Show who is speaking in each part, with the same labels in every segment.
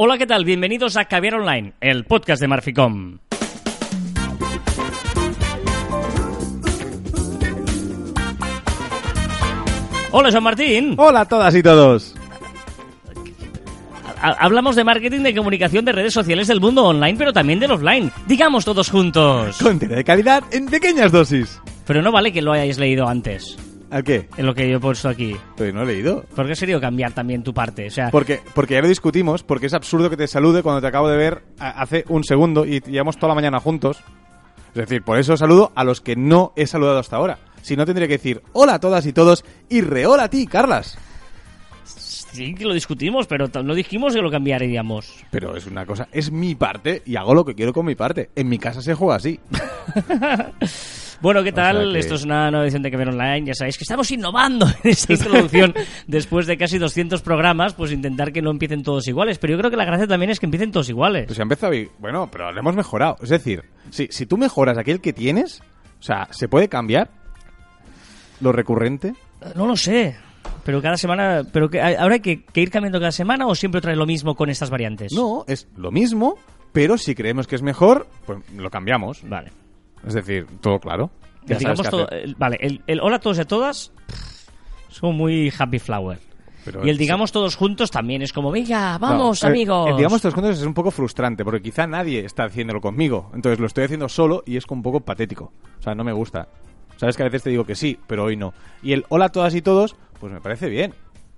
Speaker 1: Hola, ¿qué tal? Bienvenidos a Caviar Online, el podcast de Marficom. Hola, Juan Martín.
Speaker 2: Hola a todas y todos.
Speaker 1: Ha- Hablamos de marketing, de comunicación, de redes sociales del mundo online, pero también del offline. Digamos todos juntos.
Speaker 2: Contenido de calidad en pequeñas dosis.
Speaker 1: Pero no vale que lo hayáis leído antes,
Speaker 2: ¿A qué?
Speaker 1: en lo que yo he puesto aquí.
Speaker 2: Pues no he leído.
Speaker 1: Porque ha serio cambiar también tu parte. O sea,
Speaker 2: Porque, porque ya lo discutimos, porque es absurdo que te salude cuando te acabo de ver hace un segundo y llevamos toda la mañana juntos. Es decir, por eso saludo a los que no he saludado hasta ahora. Si no, tendría que decir hola a todas y todos y rehola a ti, Carlas.
Speaker 1: sí que lo discutimos, pero no dijimos que lo cambiaríamos.
Speaker 2: Pero es una cosa, es mi parte y hago lo que quiero con mi parte. En mi casa se juega así.
Speaker 1: Bueno, ¿qué tal?
Speaker 2: sea que-
Speaker 1: Esto es una nueva edición de Caber Online. Ya sabéis que estamos innovando en esta introducción. Después de casi 200 programas, pues intentar que no empiecen todos iguales. Pero yo creo que la gracia también es que empiecen todos iguales.
Speaker 2: Pues ya empezado y... Bueno, pero lo hemos mejorado. Es decir, si, si tú mejoras aquel que tienes, o sea, ¿se puede cambiar lo recurrente?
Speaker 1: No lo sé. Pero cada semana... pero que, ¿Ahora hay que, que ir cambiando cada semana o siempre trae lo mismo con estas variantes?
Speaker 2: No, es lo mismo, pero si creemos que es mejor, pues lo cambiamos.
Speaker 1: Vale.
Speaker 2: Es decir, todo claro. Sabes
Speaker 1: digamos
Speaker 2: qué
Speaker 1: todo-
Speaker 2: hacer.
Speaker 1: el- vale, el, el hola a todos y a todas es como muy happy flower.
Speaker 2: Pero
Speaker 1: y el
Speaker 2: sí.
Speaker 1: digamos todos juntos también es como, venga, vamos
Speaker 2: eh,
Speaker 1: amigos.
Speaker 2: el digamos todos juntos es un poco frustrante, porque quizá nadie está haciéndolo conmigo. Entonces lo estoy haciendo solo y es un poco patético. O sea, no me gusta. Sabes que a veces te digo que sí, pero hoy no. Y el hola a todas y todos, pues me parece bien.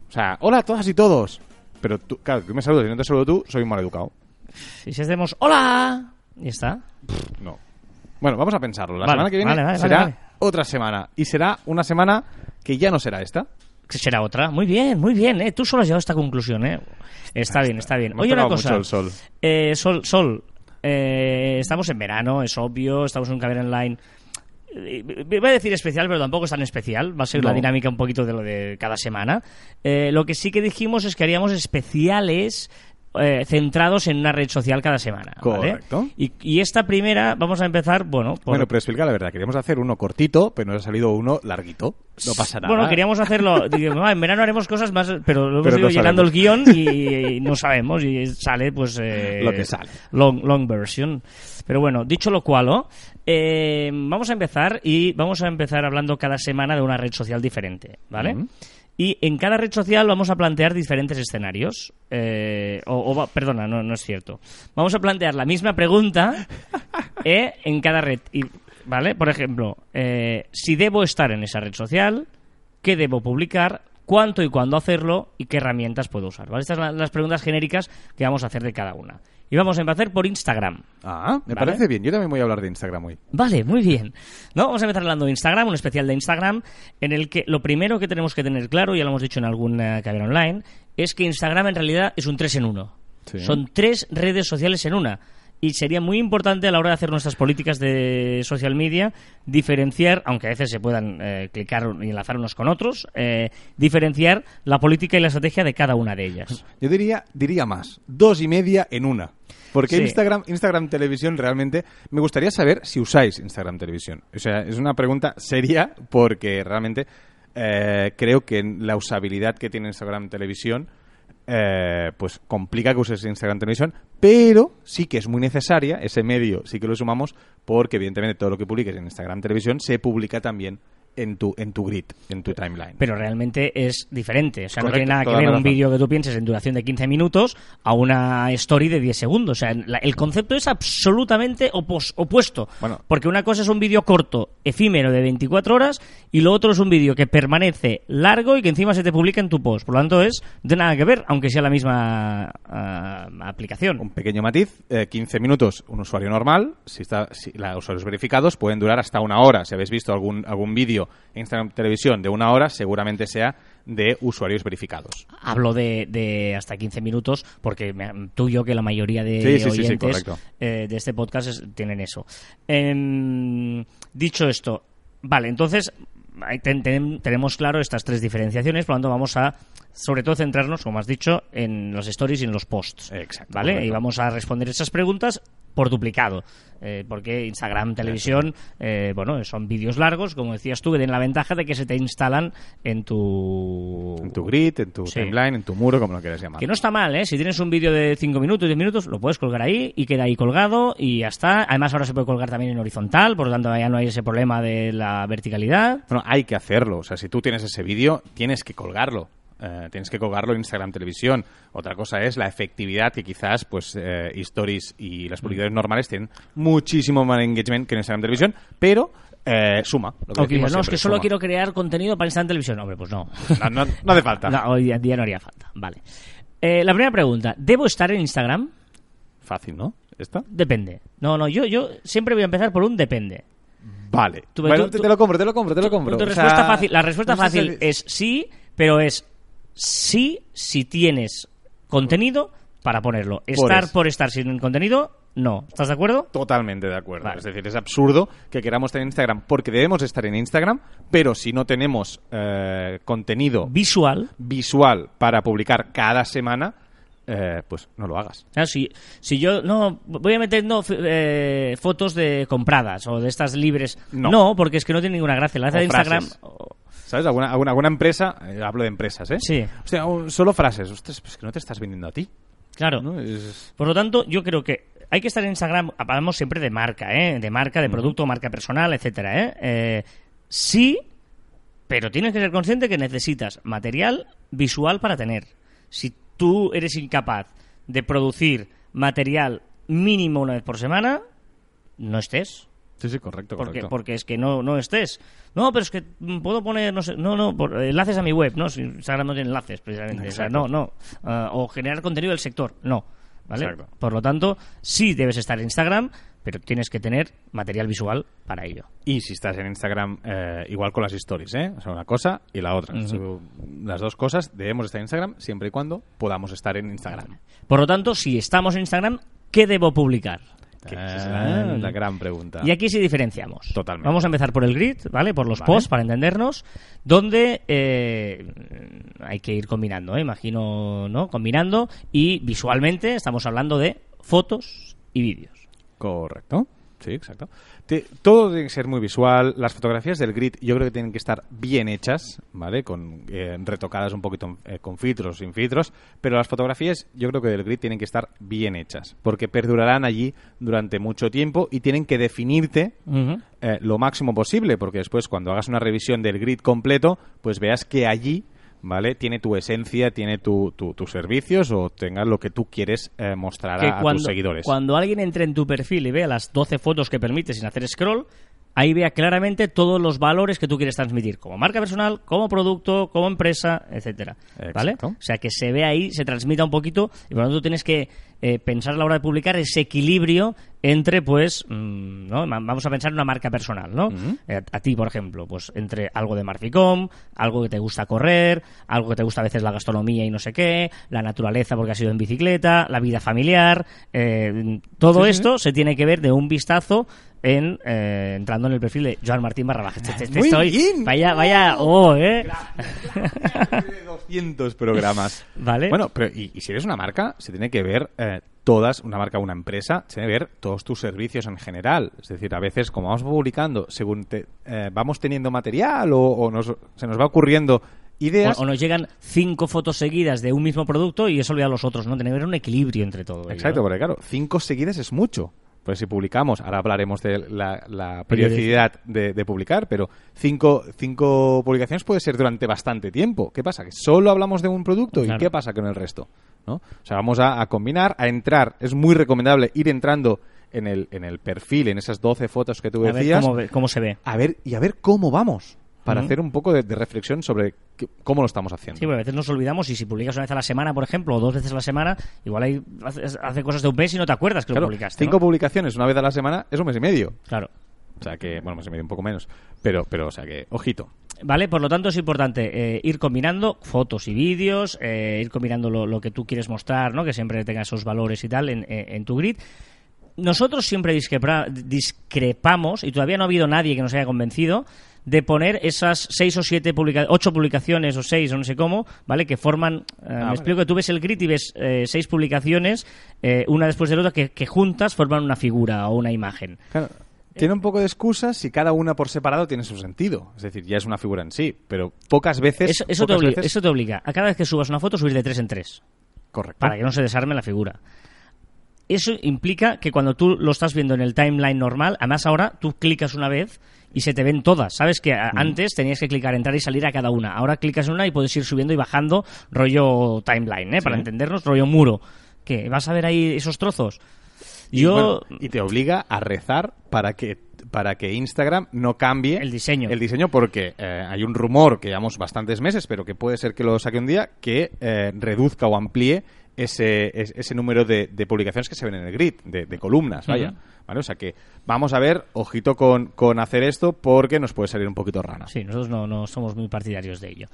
Speaker 2: O sea, hola a todas y todos. Pero tú, claro, tú me saludas y no te saludo tú, soy un mal educado.
Speaker 1: Y si hacemos hola, y está.
Speaker 2: No. Bueno, vamos a pensarlo. La
Speaker 1: Vale,
Speaker 2: semana que viene
Speaker 1: vale, vale,
Speaker 2: será otra semana. Y será una semana que ya no será esta.
Speaker 1: Que será otra. Muy bien, muy bien. ¿eh? Tú solo has llegado a esta conclusión. ¿eh? Está bien, está bien. Oye, una cosa.
Speaker 2: mucho el sol.
Speaker 1: Eh, sol, sol. eh, estamos en verano, es obvio. Estamos en un caber online. Eh, Voy a decir especial, pero tampoco es tan especial. Va a ser la
Speaker 2: No.
Speaker 1: dinámica un poquito de lo de cada semana. Eh, lo que sí que dijimos es que haríamos especiales eh, centrados en una red social cada semana. ¿vale?
Speaker 2: Correcto.
Speaker 1: Y, y esta primera, vamos a empezar, bueno, por,
Speaker 2: Bueno, pero explica la verdad. Queríamos hacer uno cortito, pero nos ha salido uno larguito. No pasa nada.
Speaker 1: Bueno, queríamos hacerlo. digo, "Ah, en verano haremos cosas más, pero lo hemos
Speaker 2: Pero
Speaker 1: ido
Speaker 2: no
Speaker 1: llenando el guion y, y no sabemos. Y sale, pues. eh,
Speaker 2: Lo que sale.
Speaker 1: Long, long version. Pero bueno, dicho lo cual. Eh, vamos a empezar y vamos a empezar hablando cada semana de una red social diferente, ¿vale? Y en cada red social vamos a plantear diferentes escenarios. Eh, o, o perdona, no, no es cierto. Vamos a plantear la misma pregunta eh, en cada red. ¿Vale? Por ejemplo, eh, si debo estar en esa red social, qué debo publicar, cuánto y cuándo hacerlo y qué herramientas puedo usar. ¿vale? Estas son la- las preguntas genéricas que vamos a hacer de cada una. Y vamos a empezar por Instagram.
Speaker 2: Ah, me
Speaker 1: Vale.
Speaker 2: parece bien. Yo también voy a hablar de Instagram hoy.
Speaker 1: Vale, muy bien. ¿No? Vamos a empezar hablando de Instagram, un especial de Instagram, en el que lo primero que tenemos que tener claro, ya lo hemos dicho en alguna cadena online, es que Instagram en realidad es un tres en uno.
Speaker 2: Sí.
Speaker 1: Son tres redes sociales en una. Y sería muy importante a la hora de hacer nuestras políticas de social media diferenciar, aunque a veces se puedan eh, clicar y enlazar unos con otros, eh, diferenciar la política y la estrategia de cada una de ellas.
Speaker 2: Yo diría, diría más. Dos y media en una. Porque
Speaker 1: Sí.
Speaker 2: Instagram, Instagram Televisión realmente... Me gustaría saber si usáis Instagram Televisión. O sea, es una pregunta seria porque realmente eh, creo que la usabilidad que tiene Instagram Televisión eh, pues complica que uses Instagram Televisión, pero sí que es muy necesaria, ese medio sí que lo sumamos, porque evidentemente todo lo que publiques en Instagram Televisión se publica también en tu, en tu grid, en tu timeline.
Speaker 1: pero realmente es diferente. O sea, no tiene nada que ver
Speaker 2: la
Speaker 1: un
Speaker 2: razón.
Speaker 1: vídeo que tú pienses en duración de 15 minutos a una story de 10 segundos. O sea, la- el concepto es absolutamente opos- opuesto.
Speaker 2: Bueno.
Speaker 1: Porque una cosa es un vídeo corto, efímero de 24 horas, y lo otro es un vídeo que permanece largo y que encima se te publica en tu post. Por lo tanto, es de nada que ver, aunque sea la misma ah, aplicación.
Speaker 2: Un pequeño matiz, eh, 15 minutos un usuario normal, si está si los usuarios verificados pueden durar hasta una hora. Si habéis visto algún algún vídeo en Instagram Televisión de una hora, seguramente sea de usuarios verificados.
Speaker 1: Hablo de, de hasta 15 minutos porque me- tú y yo, que la mayoría de
Speaker 2: Sí, sí, sí, sí,
Speaker 1: oyentes eh, de este podcast es- tienen eso. Em, dicho esto, vale, entonces ahí ten- ten- tenemos claro estas tres diferenciaciones, por lo tanto vamos a, sobre todo, centrarnos, como has dicho, en los stories y en los posts.
Speaker 2: Exacto,
Speaker 1: ¿Vale?
Speaker 2: correcto.
Speaker 1: Y vamos a responder esas preguntas por duplicado. Eh, porque Instagram, televisión, eh, bueno, son vídeos largos, como decías tú, que tienen la ventaja de que se te instalan en tu...
Speaker 2: En tu grid, en tu
Speaker 1: Sí.
Speaker 2: timeline, en tu muro, como lo quieras llamar.
Speaker 1: Que no está mal, ¿eh? Si tienes un vídeo de 5 minutos, 10 minutos, lo puedes colgar ahí y queda ahí colgado y ya está. Además, ahora se puede colgar también en horizontal, por lo tanto, ya no hay ese problema de la verticalidad.
Speaker 2: Bueno, hay que hacerlo. O sea, si tú tienes ese vídeo, tienes que colgarlo. Eh, tienes que colgarlo en Instagram Televisión. Otra cosa es la efectividad que quizás, pues, eh, Stories y las publicidades normales tienen muchísimo más engagement que en Instagram Televisión, pero eh, suma. Lo que
Speaker 1: O que
Speaker 2: decimos
Speaker 1: dices, no, es que solo quiero crear contenido para Instagram Televisión. Hombre, pues no.
Speaker 2: No, no, no hace falta.
Speaker 1: No, hoy en día no haría falta. Vale. Eh, la primera pregunta, ¿debo estar en Instagram?
Speaker 2: Fácil, ¿no? ¿Esta?
Speaker 1: Depende. No, no, yo, yo siempre voy a empezar por un depende.
Speaker 2: Vale.
Speaker 1: Tú-
Speaker 2: Bueno,
Speaker 1: tú-
Speaker 2: te, lo compro, te lo compro, te lo compro.
Speaker 1: Tu
Speaker 2: O
Speaker 1: respuesta
Speaker 2: sea,
Speaker 1: fácil, la respuesta fácil es sí, pero es sí si tienes contenido para ponerlo. Estar
Speaker 2: eso.
Speaker 1: por estar sin contenido, no. ¿Estás de acuerdo?
Speaker 2: Totalmente de acuerdo.
Speaker 1: Vale.
Speaker 2: Es decir, es absurdo que queramos tener Instagram porque debemos estar en Instagram, pero si no tenemos eh, contenido
Speaker 1: Visual.
Speaker 2: visual para publicar cada semana, eh, pues no lo hagas.
Speaker 1: Claro, si, si yo no voy a meter no, eh, fotos de compradas o de estas libres,
Speaker 2: No.
Speaker 1: no, porque es que no tiene ninguna gracia. La gracia
Speaker 2: O
Speaker 1: de Instagram.
Speaker 2: ¿Sabes? Alguna, alguna, alguna empresa, eh, hablo de empresas, ¿eh?
Speaker 1: Sí.
Speaker 2: O sea, solo frases. Ostras, pues que no te estás vendiendo a ti.
Speaker 1: claro.
Speaker 2: ¿no? Es-
Speaker 1: Por lo tanto, yo creo que hay que estar en Instagram, hablamos siempre de marca, ¿eh? de marca, de producto, marca personal, etcétera. ¿eh? Eh, sí, pero tienes que ser consciente que necesitas material visual para tener. Si tú eres incapaz de producir material mínimo una vez por semana, no estés.
Speaker 2: Sí, sí, correcto,
Speaker 1: Porque,
Speaker 2: correcto.
Speaker 1: porque es que no, no estés. No, pero es que puedo poner, no sé, no, no, por- enlaces a mi web, ¿no? Si Instagram no tiene enlaces, precisamente. O sea, no, no. Ah, o generar contenido del sector, no. ¿Vale?
Speaker 2: Exacto.
Speaker 1: Por lo tanto, sí debes estar en Instagram, pero tienes que tener material visual para ello.
Speaker 2: Y si estás en Instagram, eh, igual con las stories, ¿eh? O sea, una cosa y la otra. Las dos cosas debemos estar en Instagram siempre y cuando podamos estar en Instagram.
Speaker 1: Por lo tanto, si estamos en Instagram, ¿qué debo publicar?
Speaker 2: Es la, la gran pregunta.
Speaker 1: Y aquí sí diferenciamos.
Speaker 2: Totalmente.
Speaker 1: Vamos a empezar por el grid, ¿vale? Por los
Speaker 2: Vale.
Speaker 1: posts, para entendernos, donde eh, hay que ir combinando, ¿eh? imagino, ¿no? Combinando y visualmente estamos hablando de fotos y vídeos.
Speaker 2: Correcto. Sí, exacto. Te- todo tiene que ser muy visual. Las fotografías del grid yo creo que tienen que estar bien hechas, ¿vale? Con, eh, retocadas un poquito eh, con filtros, sin filtros. Pero las fotografías yo creo que del grid tienen que estar bien hechas. Porque perdurarán allí durante mucho tiempo y tienen que definirte eh, lo máximo posible. Porque después cuando hagas una revisión del grid completo, pues veas que allí... ¿Vale? Tiene tu esencia, tiene tu, tu- tus servicios o tenga lo que tú quieres eh, mostrar
Speaker 1: Que
Speaker 2: a,
Speaker 1: cuando,
Speaker 2: tus seguidores.
Speaker 1: cuando alguien entre en tu perfil y vea las 12 fotos que permites sin hacer scroll, ahí vea claramente todos los valores que tú quieres transmitir, como marca personal, como producto, como empresa, etcétera. ¿Vale? O sea, que se ve ahí, se transmita un poquito, y por lo tanto tienes que eh, pensar a la hora de publicar ese equilibrio entre, pues, mm, ¿no? Vamos a pensar en una marca personal, ¿no? Eh, a, ti, por ejemplo, pues entre algo de Marficom, algo que te gusta correr, algo que te gusta a veces la gastronomía y no sé qué, la naturaleza porque has ido en bicicleta, la vida familiar, eh, todo
Speaker 2: Sí, sí,
Speaker 1: esto se tiene que ver de un vistazo en eh, entrando en el perfil de Joan Martín barra baja.
Speaker 2: Muy
Speaker 1: estoy-
Speaker 2: bien.
Speaker 1: Vaya, vaya, oh, eh.
Speaker 2: 200 programas.
Speaker 1: Vale.
Speaker 2: Bueno, pero y, y si eres una marca, se tiene que ver eh, todas, una marca, una empresa, se tiene que ver todos tus servicios en general. Es decir, a veces, como vamos publicando, según te- eh, vamos teniendo material o, o nos- se nos va ocurriendo ideas.
Speaker 1: O, o nos llegan cinco fotos seguidas de un mismo producto y eso olvida a los otros, ¿no? Tiene que haber un equilibrio entre todo. ello,
Speaker 2: Exacto,
Speaker 1: ¿no?
Speaker 2: porque claro, cinco seguidas es mucho. Pues si publicamos, ahora hablaremos de la, la periodicidad de, de publicar, pero cinco, cinco publicaciones puede ser durante bastante tiempo. ¿Qué pasa? Que solo hablamos de un producto
Speaker 1: Claro.
Speaker 2: y ¿qué pasa con el resto? ¿No? O sea, vamos a, a combinar, a entrar. Es muy recomendable ir entrando en el, en el perfil, en esas 12 fotos que tú
Speaker 1: A ver
Speaker 2: decías,
Speaker 1: cómo, ve- cómo se ve.
Speaker 2: a ver y a ver cómo vamos, para hacer un poco de, de reflexión sobre qué- cómo lo estamos haciendo.
Speaker 1: Sí, porque a veces nos olvidamos y si publicas una vez a la semana, por ejemplo, o dos veces a la semana, igual hay, hace, hace cosas de un mes y no te acuerdas que
Speaker 2: Claro,
Speaker 1: lo publicaste.
Speaker 2: cinco
Speaker 1: ¿no?
Speaker 2: publicaciones una vez a la semana es un mes y medio.
Speaker 1: Claro.
Speaker 2: O sea que, bueno, me se me dio un poco menos. Pero, pero, o sea que, ojito.
Speaker 1: ¿Vale? Por lo tanto, es importante eh, ir combinando fotos y vídeos, eh, ir combinando lo, lo que tú quieres mostrar, ¿no? Que siempre tenga esos valores y tal en, en- en tu grid. Nosotros siempre discrepa- discrepamos, y todavía no ha habido nadie que nos haya convencido, de poner esas seis o siete publica ocho publicaciones o seis o no sé cómo, ¿vale? Que forman, eh, me
Speaker 2: vale.
Speaker 1: explico que tú ves el grid y ves eh, seis publicaciones, eh, una después de la otra, que, que juntas forman una figura o una imagen.
Speaker 2: Claro, tiene un poco de excusas si cada una por separado tiene su sentido. Es decir, ya es una figura en sí, pero pocas veces...
Speaker 1: Eso, eso te obliga,
Speaker 2: veces-
Speaker 1: eso te obliga a cada vez que subas una foto subir de tres en tres.
Speaker 2: Correcto.
Speaker 1: para que no se desarme la figura. Eso implica que cuando tú lo estás viendo en el timeline normal, además ahora tú clicas una vez y se te ven todas. Sabes que antes tenías que clicar, entrar y salir a cada una. Ahora clicas en una y puedes ir subiendo y bajando rollo timeline, ¿eh? para entendernos, rollo muro. ¿Qué? ¿Vas a ver ahí esos trozos?
Speaker 2: Y,
Speaker 1: Yo...
Speaker 2: bueno, y te obliga a rezar para que para que Instagram no cambie
Speaker 1: El diseño.
Speaker 2: el diseño porque eh, hay un rumor que llevamos bastantes meses pero que puede ser que lo saque un día que eh, reduzca o amplíe ese, es- ese número de, de publicaciones que se ven en el grid de, de columnas vaya. ¿Vale? o sea que vamos a ver ojito con, con hacer esto porque nos puede salir un poquito rana
Speaker 1: Sí, nosotros no, no somos muy partidarios de ello.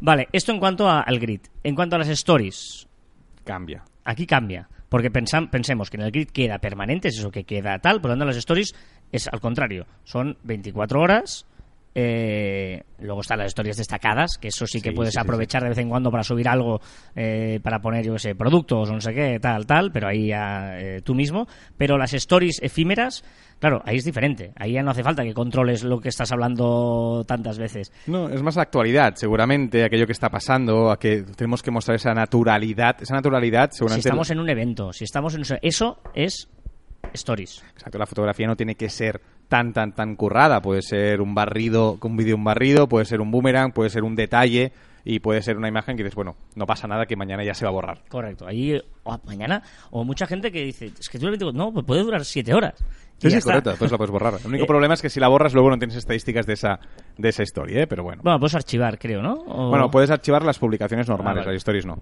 Speaker 1: Vale, esto en cuanto a- al grid. En cuanto a las stories,
Speaker 2: cambia
Speaker 1: aquí cambia. Porque pensam- pensemos que en el grid queda permanente, es eso que queda tal, por lo tanto las stories es al contrario, son 24 horas. Eh, luego están las historias destacadas, que eso sí que
Speaker 2: Sí,
Speaker 1: puedes
Speaker 2: sí, sí,
Speaker 1: aprovechar de vez en cuando para subir algo, eh, para poner, yo qué sé, productos o no sé qué, tal, tal, pero ahí ya eh, tú mismo. Pero las stories efímeras, claro, ahí es diferente. Ahí ya no hace falta que controles lo que estás hablando tantas veces.
Speaker 2: No, es más la actualidad, seguramente, aquello que está pasando, a que tenemos que mostrar esa naturalidad. Esa naturalidad,
Speaker 1: Si
Speaker 2: seguramente.
Speaker 1: estamos en un evento, si estamos en... Eso es stories.
Speaker 2: Exacto, la fotografía no tiene que ser tan, tan, tan currada. Puede ser un barrido, un vídeo un barrido, puede ser un boomerang, puede ser un detalle y puede ser una imagen que dices, bueno, no pasa nada que mañana ya se va a borrar.
Speaker 1: Correcto. Ahí, o mañana, o mucha gente que dice, es que tú el 24, no, pues puede durar siete horas.
Speaker 2: Sí, sí, correcto, pues la puedes borrar. El único
Speaker 1: Eh,
Speaker 2: problema es que si la borras luego no tienes estadísticas de esa, de esa historia, ¿eh? pero bueno.
Speaker 1: Bueno, puedes archivar, creo, ¿no? O-
Speaker 2: Bueno, puedes archivar las publicaciones normales,
Speaker 1: Ah, vale.
Speaker 2: las stories no.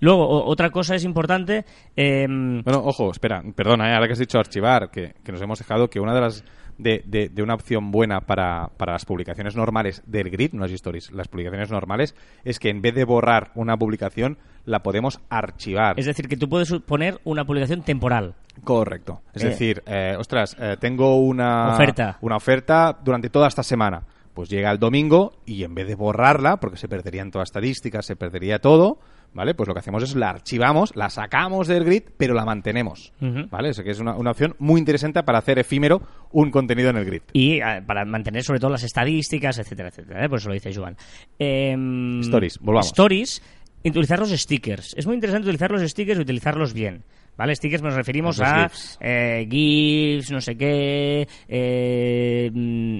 Speaker 1: Luego, o- otra cosa es importante. em,
Speaker 2: Bueno, ojo, espera, perdona, ¿eh? ahora que has dicho archivar, que, que nos hemos dejado que una de las de, de- de una opción buena para, para las publicaciones normales del grid, no las stories, las publicaciones normales, es que en vez de borrar una publicación, la podemos archivar.
Speaker 1: es decir, que tú puedes poner una publicación temporal.
Speaker 2: Correcto. Es
Speaker 1: Eh.
Speaker 2: decir, eh, ostras, eh, tengo una
Speaker 1: Oferta.
Speaker 2: una oferta durante toda esta semana. Pues llega el domingo y en vez de borrarla, porque se perderían todas las estadísticas, se perdería todo, ¿vale? Pues lo que hacemos es la archivamos, la sacamos del grid, pero la mantenemos,
Speaker 1: Ujú.
Speaker 2: ¿vale? Eso que es una, una opción muy interesante para hacer efímero un contenido en el grid.
Speaker 1: Y eh, para mantener sobre todo las estadísticas, etcétera, etcétera. ¿eh? Por eso lo dice Joan. Em,
Speaker 2: Stories, volvamos.
Speaker 1: Stories, utilizar los stickers. Es muy interesante utilizar los stickers y utilizarlos bien. ¿Vale? Stickers nos referimos a
Speaker 2: GIFs.
Speaker 1: eh, GIFs, no sé qué. eh,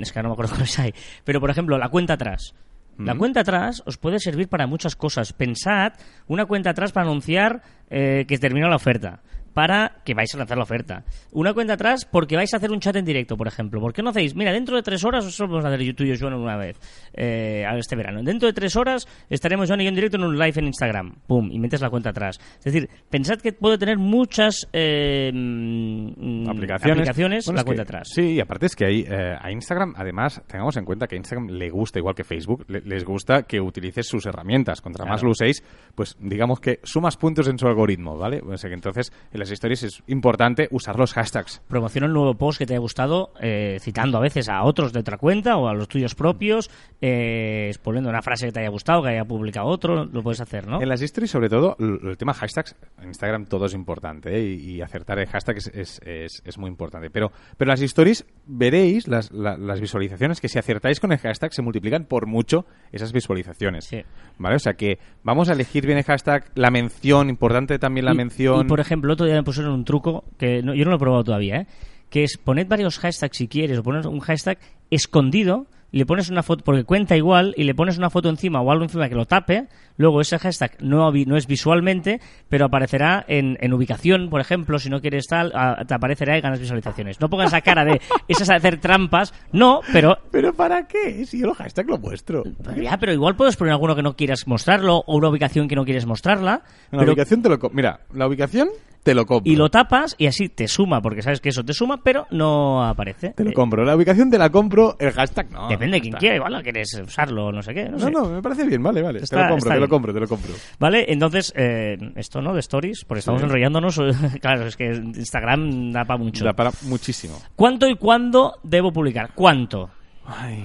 Speaker 1: es que ahora no me acuerdo cuáles hay. Pero, por ejemplo, la cuenta atrás. La
Speaker 2: Ujú.
Speaker 1: cuenta atrás os puede servir para muchas cosas. Pensad una cuenta atrás para anunciar eh, que termina la oferta. Para que vais a lanzar la oferta. Una cuenta atrás porque vais a hacer un chat en directo, por ejemplo. ¿Por qué no hacéis? Mira, dentro de tres horas, eso vamos a hacer yo tú y yo, Joan, una vez. eh, este verano. Dentro de tres horas estaremos yo en directo en un live en Instagram. Pum, y metes la cuenta atrás. Es decir, pensad que puede tener muchas eh, mm,
Speaker 2: aplicaciones, Bueno,
Speaker 1: la cuenta
Speaker 2: que-
Speaker 1: atrás.
Speaker 2: Sí, y aparte es que ahí, eh, a Instagram, además, tengamos en cuenta que a Instagram le gusta, igual que Facebook, le- les gusta que utilices sus herramientas. Contra más lo uséis, pues digamos que sumas puntos en su algoritmo, ¿vale? O sea que entonces en las historias es importante usar los hashtags.
Speaker 1: Promociona un nuevo post que te haya gustado, eh, citando a veces a otros de otra cuenta o a los tuyos propios, eh, poniendo una frase que te haya gustado, que haya publicado otro, lo puedes hacer, ¿no?
Speaker 2: En las stories, sobre todo, el tema hashtags, en Instagram todo es importante ¿eh? y, y acertar el hashtag es, es, es- es muy importante. Pero, pero las stories veréis las, la- las visualizaciones que si acertáis con el hashtag se multiplican por mucho esas visualizaciones.
Speaker 1: Sí.
Speaker 2: ¿Vale? O sea que vamos a elegir bien el hashtag, la mención, importante también la
Speaker 1: y,
Speaker 2: mención.
Speaker 1: y, por ejemplo, otro día me pusieron un truco que no- yo no lo he probado todavía, ¿eh? que es poner varios hashtags si quieres o poner un hashtag escondido y le pones una foto, porque cuenta igual, y le pones una foto encima o algo encima que lo tape, luego ese hashtag no, no es visualmente, pero aparecerá en, en ubicación, por ejemplo, si no quieres tal, a- te aparecerá y ganas visualizaciones. No pongas esa cara de, esas a hacer trampas, no, pero
Speaker 2: ¿Pero para qué? Si yo el hashtag lo muestro.
Speaker 1: Ya, pero igual puedes poner alguno que no quieras mostrarlo o una ubicación que no quieres mostrarla.
Speaker 2: La
Speaker 1: pero-
Speaker 2: ubicación te lo... Mira, la ubicación te lo compro.
Speaker 1: y lo tapas y así te suma, porque sabes que eso te suma, pero no aparece.
Speaker 2: Te lo
Speaker 1: Eh,
Speaker 2: compro. La ubicación te la compro, el hashtag no.
Speaker 1: Depende de quién quiera, igual no quieres usarlo, no sé qué. No,
Speaker 2: No,
Speaker 1: sé.
Speaker 2: no, me parece bien, vale, vale.
Speaker 1: Está-
Speaker 2: te lo compro, te lo compro, te lo compro.
Speaker 1: Vale, entonces, eh, esto, ¿no? De stories, porque estamos
Speaker 2: Sí.
Speaker 1: enrollándonos. claro, es que Instagram da para mucho.
Speaker 2: Da para muchísimo.
Speaker 1: ¿Cuánto y cuándo debo publicar? ¿Cuánto?
Speaker 2: Ay,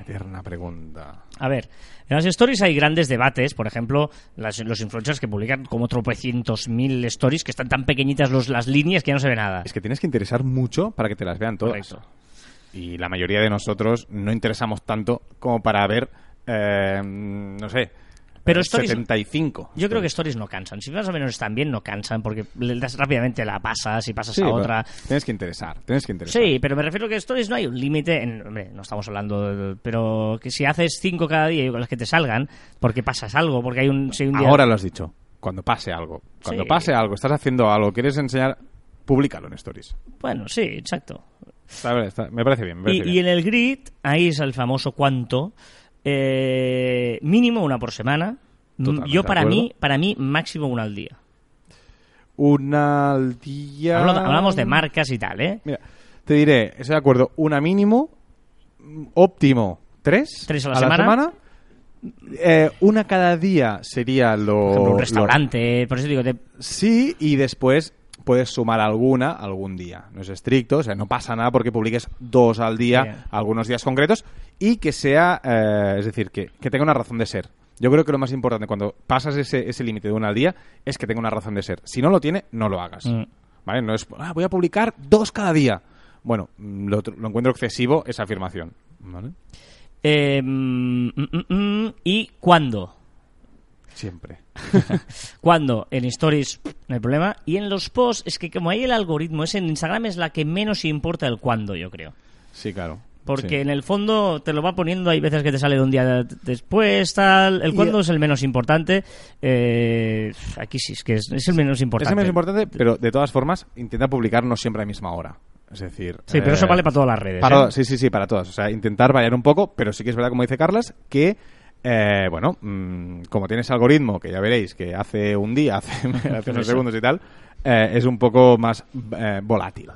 Speaker 2: Eterna pregunta.
Speaker 1: A ver, en las stories hay grandes debates, por ejemplo, las- los influencers que publican como tropecientos mil stories que están tan pequeñitas los, las líneas que ya no se ve nada.
Speaker 2: Es que tienes que interesar mucho para que te las vean todas.
Speaker 1: Correcto.
Speaker 2: Y la mayoría de nosotros no interesamos tanto como para ver, eh, no sé,
Speaker 1: Pero stories-
Speaker 2: 75.
Speaker 1: Yo creo que stories no cansan. Si más o menos están bien, no cansan, porque le das rápidamente la pasas y pasas
Speaker 2: Sí,
Speaker 1: a otra.
Speaker 2: Tienes que interesar, tienes que interesar.
Speaker 1: Sí, pero me refiero que stories no hay un límite. Hombre, no estamos hablando. de- pero que si haces cinco cada día y con las que te salgan, porque pasas algo, porque hay un. si un día-
Speaker 2: Ahora lo has dicho. Cuando pase algo. Cuando
Speaker 1: Sí.
Speaker 2: pase algo, estás haciendo algo, quieres enseñar, públicalo en stories.
Speaker 1: Bueno, sí, exacto.
Speaker 2: Está- está- me parece bien. me
Speaker 1: Y,
Speaker 2: parece
Speaker 1: y
Speaker 2: bien.
Speaker 1: en el grid, ahí es el famoso cuánto. Eh, mínimo una por semana. M-
Speaker 2: Totalmente
Speaker 1: Yo para mí, para mí, máximo una al día.
Speaker 2: Una al día.
Speaker 1: Hablo- hablamos de marcas y tal, ¿eh?
Speaker 2: Mira, te diré, estoy de acuerdo, una mínimo, mm, óptimo, tres.
Speaker 1: Tres a la semana.
Speaker 2: Eh, una cada día sería lo.
Speaker 1: Por ejemplo, un
Speaker 2: lo-
Speaker 1: restaurante, por eso digo, te-
Speaker 2: Sí, y después puedes sumar alguna algún día. No es estricto, o sea, no pasa nada porque publiques dos al día,
Speaker 1: Bien.
Speaker 2: algunos días concretos, y que sea, eh, es decir, que, que tenga una razón de ser. Yo creo que lo más importante cuando pasas ese, ese límite de una al día es que tenga una razón de ser. Si no lo tiene, no lo hagas.
Speaker 1: Mm.
Speaker 2: ¿Vale? No es, "Ah, voy a publicar dos cada día. Bueno, mm, lo, lo encuentro excesivo esa afirmación. ¿Vale?
Speaker 1: eh, mm, ¿Y cuándo?
Speaker 2: Siempre.
Speaker 1: Cuando en stories no hay problema. Y en los posts, es que como hay el algoritmo, es en Instagram es la que menos importa el cuándo, yo creo.
Speaker 2: Sí, claro.
Speaker 1: Porque
Speaker 2: Sí.
Speaker 1: en el fondo te lo va poniendo, hay veces que te sale de un día de- después, tal. El
Speaker 2: Y-
Speaker 1: cuándo es el menos importante. Eh, aquí sí, es que es, es el menos importante.
Speaker 2: Es el menos importante, pero de todas formas, intenta publicar no siempre a la misma hora. Es decir...
Speaker 1: Sí, pero eso
Speaker 2: eh,
Speaker 1: vale para todas las redes.
Speaker 2: Para-
Speaker 1: ¿eh?
Speaker 2: Sí, sí, sí, para todas. O sea, intentar variar un poco, pero sí que es verdad, como dice Carlas, que, eh, bueno, mm, como tienes algoritmo, que ya veréis, que hace un día, hace, hace unos segundos y tal, eh, es un poco más eh, volátil.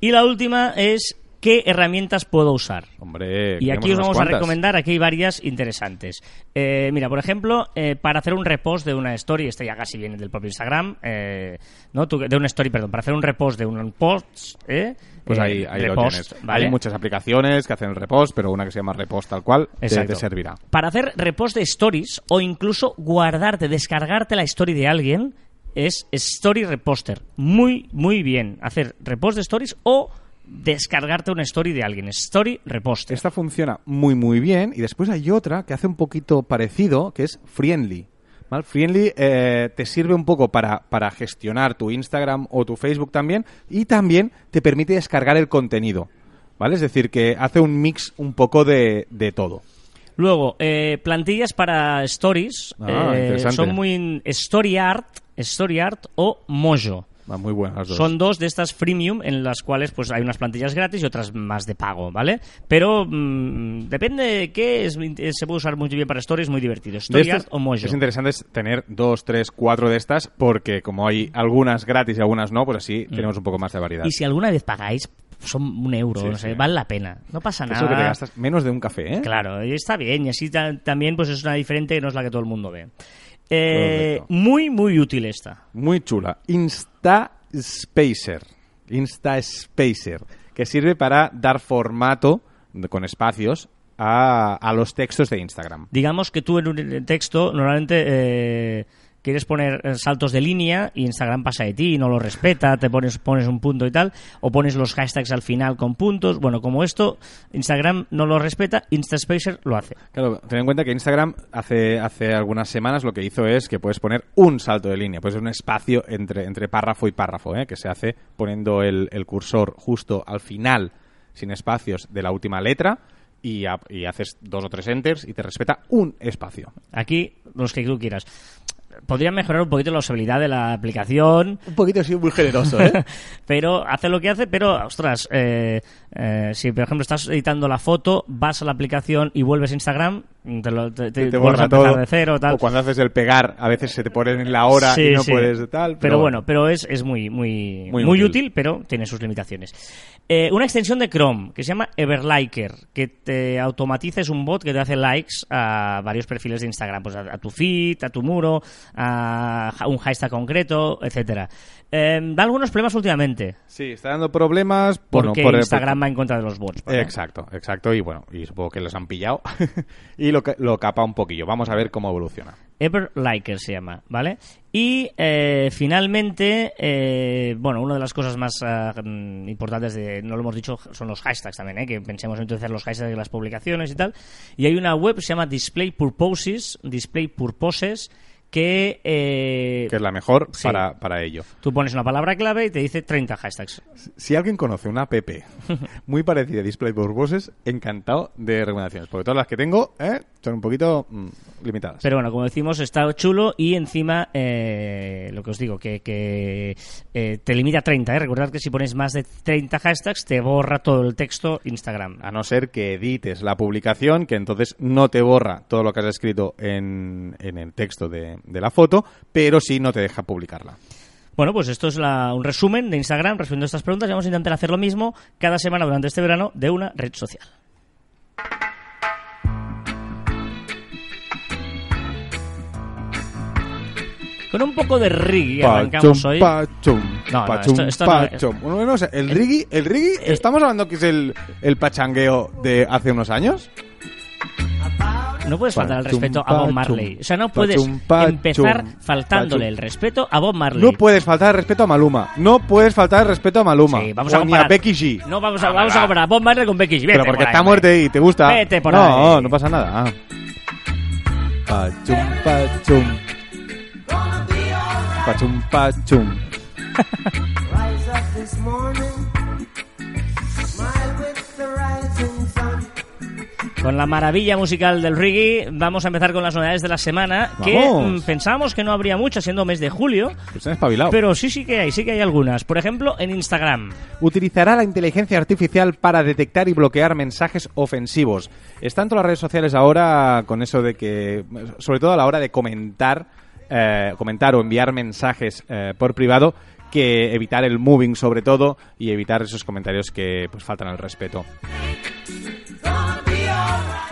Speaker 1: Y la última es qué herramientas puedo usar.
Speaker 2: Hombre,
Speaker 1: Y aquí os vamos a recomendar, aquí hay varias interesantes. Eh, mira, por ejemplo, eh, para hacer un repost de una story, este ya casi viene del propio Instagram, eh, ¿no? De una story, perdón, para hacer un repost de un post, ¿eh?
Speaker 2: Pues ahí, ahí lo
Speaker 1: repost,
Speaker 2: tienes.
Speaker 1: ¿vale?
Speaker 2: Hay muchas aplicaciones que hacen el repost, pero una que se llama repost tal cual te, te servirá.
Speaker 1: Para hacer repost de stories o incluso guardarte, descargarte la story de alguien, es Story Reposter. Muy, muy bien. Hacer repost de stories o descargarte una story de alguien. Story Reposter.
Speaker 2: Esta funciona muy muy bien y después hay otra que hace un poquito parecido, que es Friendly. ¿vale? Friendly eh, te sirve un poco para, para gestionar tu Instagram o tu Facebook también y también te permite descargar el contenido. ¿Vale? Es decir, que hace un mix un poco de, de todo.
Speaker 1: Luego, eh, plantillas para stories.
Speaker 2: Ah,
Speaker 1: eh,
Speaker 2: interesante.
Speaker 1: son muy Story Art, Story Art o Mojo.
Speaker 2: Va muy buenas las dos.
Speaker 1: Son dos de estas freemium en las cuales pues hay unas plantillas gratis y otras más de pago, ¿vale? Pero mm, depende de qué, es, se puede usar muy bien para stories, muy divertido. Art o Mojo.
Speaker 2: Es interesante es tener dos, tres, cuatro de estas porque como hay algunas gratis y algunas no, pues así tenemos un poco más de variedad.
Speaker 1: Mm. Y si alguna vez pagáis, son un euro,
Speaker 2: Sí,
Speaker 1: no sé,
Speaker 2: sí.
Speaker 1: vale la pena. No pasa
Speaker 2: Eso
Speaker 1: nada.
Speaker 2: que te gastas menos de un café, ¿eh?
Speaker 1: Claro, y está bien. Y así ta- también pues es una diferente que no es la que todo el mundo ve. Eh, muy, muy útil esta.
Speaker 2: Muy chula. Insta Spacer. Insta Spacer. Que sirve para dar formato con espacios a, a los textos de Instagram.
Speaker 1: Digamos que tú en un texto normalmente eh, quieres poner eh, saltos de línea y Instagram pasa de ti y no lo respeta, te pones, pones un punto y tal, o pones los hashtags al final con puntos. Bueno, como esto Instagram no lo respeta, InstaSpacer lo hace.
Speaker 2: Claro, ten en cuenta que Instagram hace, hace algunas semanas lo que hizo es que puedes poner un salto de línea, pues un espacio entre, entre párrafo y párrafo, ¿eh? que se hace poniendo el, el cursor justo al final, sin espacios, de la última letra y, y haces dos o tres enters y te respeta un espacio.
Speaker 1: Aquí, los que tú quieras. Podría mejorar un poquito la usabilidad de la aplicación,
Speaker 2: Un poquito así muy generoso, ¿eh?
Speaker 1: pero hace lo que hace, pero, ostras, eh, eh, si por ejemplo estás editando la foto, vas a la aplicación y vuelves a Instagram, te, lo, te, te a
Speaker 2: todo.
Speaker 1: de cero, tal.
Speaker 2: O cuando haces el pegar, a veces se te ponen en la hora
Speaker 1: Sí,
Speaker 2: y no
Speaker 1: sí.
Speaker 2: puedes tal.
Speaker 1: Pero, bueno, pero es, es muy, muy,
Speaker 2: Muy
Speaker 1: muy,
Speaker 2: útil.
Speaker 1: útil. pero tiene sus limitaciones. Eh, una extensión de Chrome que se llama Everliker, que te automatiza, es un bot que te hace likes a varios perfiles de Instagram, pues a, a tu feed, a tu muro, a un hashtag concreto, etcétera. Eh, da algunos problemas últimamente.
Speaker 2: Sí, está dando problemas bueno,
Speaker 1: porque
Speaker 2: por el-
Speaker 1: Instagram va en contra de los bots. ¿vale?
Speaker 2: Exacto, exacto. Y bueno, y supongo que los han pillado y lo, lo capa un poquillo. Vamos a ver cómo evoluciona.
Speaker 1: Ever Liker se llama, ¿vale? Y eh, finalmente, eh, bueno, una de las cosas más ah, mm, importantes, de, no lo hemos dicho, son los hashtags también, ¿eh? que pensemos en utilizar los hashtags de las publicaciones y tal. Y hay una web que se llama Display Purposes, Display Purposes, que, eh,
Speaker 2: Que es la mejor
Speaker 1: Sí.
Speaker 2: para, para ello.
Speaker 1: tú pones una palabra clave y te dice 30 hashtags.
Speaker 2: Si alguien conoce una app muy parecida a Display Purposes, encantado de recomendaciones. Porque todas las que tengo eh, son un poquito mm, limitadas.
Speaker 1: Pero bueno, como decimos, está chulo y encima, eh, lo que os digo, que, que, eh, te limita a 30. ¿eh? Recordad que si pones más de 30 hashtags, te borra todo el texto Instagram.
Speaker 2: A no ser que edites la publicación, que entonces no te borra todo lo que has escrito en, en el texto de, de la foto, pero sí no te deja publicarla.
Speaker 1: Bueno, pues esto es la- un resumen de Instagram respondiendo a estas preguntas y vamos a intentar hacer lo mismo cada semana durante este verano de una red social. Con un poco de reggae arrancamos
Speaker 2: Pachum,
Speaker 1: hoy.
Speaker 2: pachum,
Speaker 1: No, no, esto- esto no es-
Speaker 2: pachum. Bueno, no el reggae, el reggae, estamos hablando que es el, el pachangueo de hace unos años.
Speaker 1: No puedes faltar al respeto a Bob Marley. O sea, no puedes empezar faltándole el respeto a Bob Marley.
Speaker 2: No puedes faltar el respeto a Maluma. No puedes faltar el respeto a Maluma.
Speaker 1: Sí, vamos
Speaker 2: O
Speaker 1: a
Speaker 2: ni
Speaker 1: comparar.
Speaker 2: a Becky G.
Speaker 1: No, vamos a, vamos a comparar a Bob Marley con Becky G. Vete
Speaker 2: Pero porque
Speaker 1: por ahí,
Speaker 2: está muerto y te gusta.
Speaker 1: Vete por
Speaker 2: no,
Speaker 1: ahí.
Speaker 2: no pasa nada. Pachum, pachum.
Speaker 3: Rising sun.
Speaker 1: Con la maravilla musical del reggae, vamos a empezar con las novedades de la semana. Que
Speaker 2: Vamos.
Speaker 1: mm, pensábamos que no habría muchas siendo mes de julio.
Speaker 2: Pues han espabilado.
Speaker 1: Pero sí, sí que hay, sí que hay algunas. Por ejemplo, en Instagram.
Speaker 2: Utilizará la inteligencia artificial para detectar y bloquear mensajes ofensivos. Están todas las redes sociales ahora con eso de que, sobre todo a la hora de comentar, eh, comentar o enviar mensajes eh, por privado, que evitar el moving sobre todo y evitar esos comentarios que pues faltan al respeto.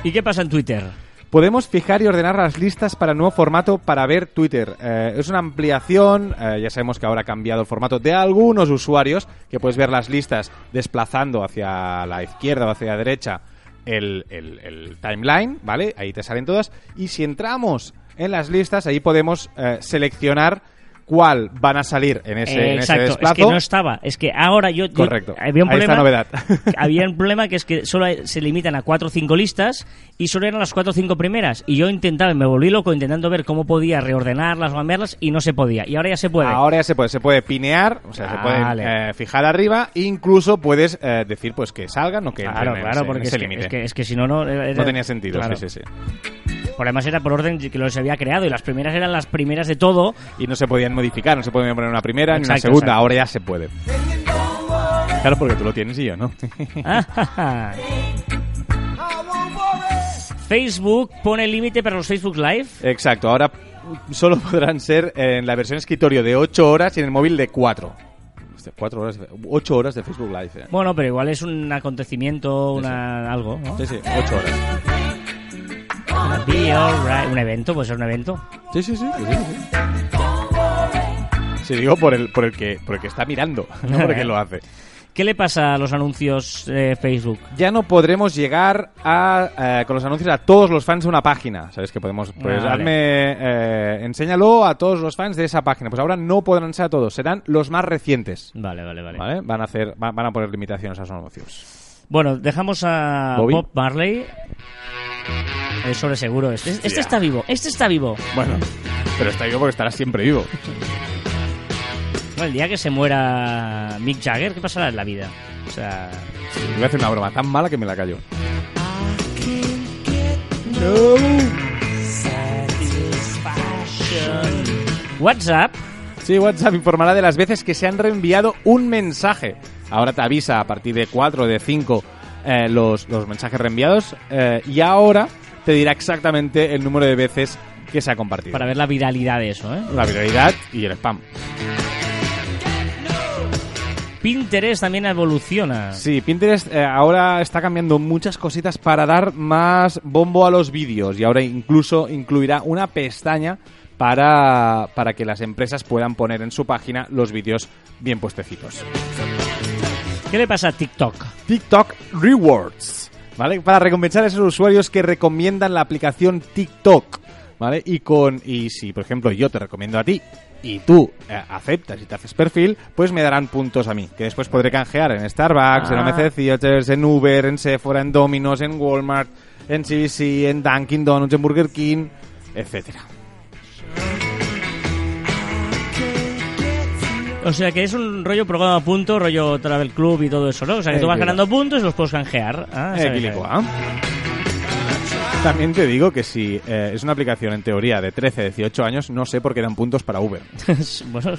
Speaker 1: ¿Y qué pasa en Twitter?
Speaker 2: Podemos fijar y ordenar las listas para el nuevo formato para ver Twitter. Eh, es una ampliación, eh, ya sabemos que ahora ha cambiado el formato de algunos usuarios, que puedes ver las listas desplazando hacia la izquierda o hacia la derecha el, el- el timeline, ¿vale? Ahí te salen todas. Y si entramos en las listas, ahí podemos eh, seleccionar cuál van a salir en ese,
Speaker 1: Eh,
Speaker 2: en ese
Speaker 1: exacto, es que no estaba. Es que ahora yo. yo-
Speaker 2: Correcto.
Speaker 1: había un
Speaker 2: Ahí está
Speaker 1: problema.
Speaker 2: novedad.
Speaker 1: había un problema que es que solo se limitan a cuatro o cinco listas y solo eran las cuatro o cinco primeras. Y yo intentaba, me volví loco intentando ver cómo podía reordenarlas cambiarlas y no se podía. Y ahora ya se puede.
Speaker 2: Ahora ya se puede, se puede pinear, o sea, se puede
Speaker 1: Vale.
Speaker 2: eh, fijar arriba, e incluso puedes eh, decir pues que salgan o que
Speaker 1: Claro,
Speaker 2: entren en
Speaker 1: claro,
Speaker 2: ese-
Speaker 1: porque
Speaker 2: en
Speaker 1: es
Speaker 2: ese
Speaker 1: que,
Speaker 2: límite.
Speaker 1: es, que, es que si no, no. era-
Speaker 2: No tenía sentido,
Speaker 1: claro.
Speaker 2: sí, sí, sí.
Speaker 1: Por además era por orden que los había creado y las primeras eran las primeras de todo.
Speaker 2: Y no se podían modificar, no se podía poner una primera ni una segunda,
Speaker 1: exacto.
Speaker 2: ahora ya se puede. Claro, porque tú lo tienes y yo no.
Speaker 1: Facebook pone límite para los Facebook Live.
Speaker 2: Exacto, ahora solo podrán ser en la versión escritorio de 8 horas y en el móvil de 4. 4 horas, 8 horas de Facebook Live. eh.
Speaker 1: Bueno, pero igual es un acontecimiento, una algo, ¿no?
Speaker 2: Sí, sí, 8 horas.
Speaker 1: Be alright. Un evento, puede ser un evento.
Speaker 2: Sí, sí, sí. sí, sí, sí. Digo por el, por el que por el que está mirando, no por el que lo hace.
Speaker 1: ¿Qué le pasa a los anuncios de Facebook?
Speaker 2: Ya no podremos llegar a, eh, con los anuncios a todos los fans de una página. ¿Sabes que podemos? Pues
Speaker 1: Ah, vale.
Speaker 2: hazme, eh, enséñalo a todos los fans de esa página. Pues ahora no podrán ser a todos, serán los más recientes.
Speaker 1: Vale, vale, vale.
Speaker 2: ¿Vale? Van a hacer, va- van a poner limitaciones a esos anuncios.
Speaker 1: Bueno, dejamos a
Speaker 2: Bobby.
Speaker 1: Bob Marley. Es sobre seguro. Este, este está vivo, este está vivo.
Speaker 2: Bueno, pero está vivo porque estará siempre vivo.
Speaker 1: El día que se muera Mick Jagger, ¿qué pasará en la vida? O sea,
Speaker 2: Voy a hacer una broma tan mala que me la callo.
Speaker 1: WhatsApp
Speaker 2: Sí, WhatsApp informará de las veces que se han reenviado un mensaje. Ahora te avisa a partir de 4 o de 5 eh, los, los mensajes reenviados eh, y ahora te dirá exactamente el número de veces que se ha compartido.
Speaker 1: para ver la viralidad de eso, ¿eh?
Speaker 2: La viralidad y el spam.
Speaker 1: Pinterest también evoluciona.
Speaker 2: Sí, Pinterest eh, ahora está cambiando muchas cositas para dar más bombo a los vídeos y ahora incluso incluirá una pestaña para, para que las empresas puedan poner en su página los vídeos bien puestecitos.
Speaker 1: ¿Qué le pasa a TikTok?
Speaker 2: TikTok Rewards, ¿vale? Para recompensar a esos usuarios que recomiendan la aplicación TikTok, ¿vale? Y con y si, por ejemplo, yo te recomiendo a ti y tú eh, aceptas y te haces perfil, pues me darán puntos a mí, que después podré canjear en Starbucks, en
Speaker 1: Ah.
Speaker 2: OMC Theaters, en Uber, en Sephora, en Domino's, en Walmart, en CBC, en Dunkin' Donuts, en Burger King, etcétera.
Speaker 1: O sea que es un rollo programa a punto, rollo Travel Club y todo eso, ¿no? O sea que
Speaker 2: Eh,
Speaker 1: tú vas ganando puntos y los puedes canjear. Ah,
Speaker 2: Eh,
Speaker 1: sabe,
Speaker 2: Kilico,
Speaker 1: sabe.
Speaker 2: ¿ah? También te digo que si eh, es una aplicación en teoría de 13, 18 años, no sé por qué dan puntos para Uber.
Speaker 1: Bueno,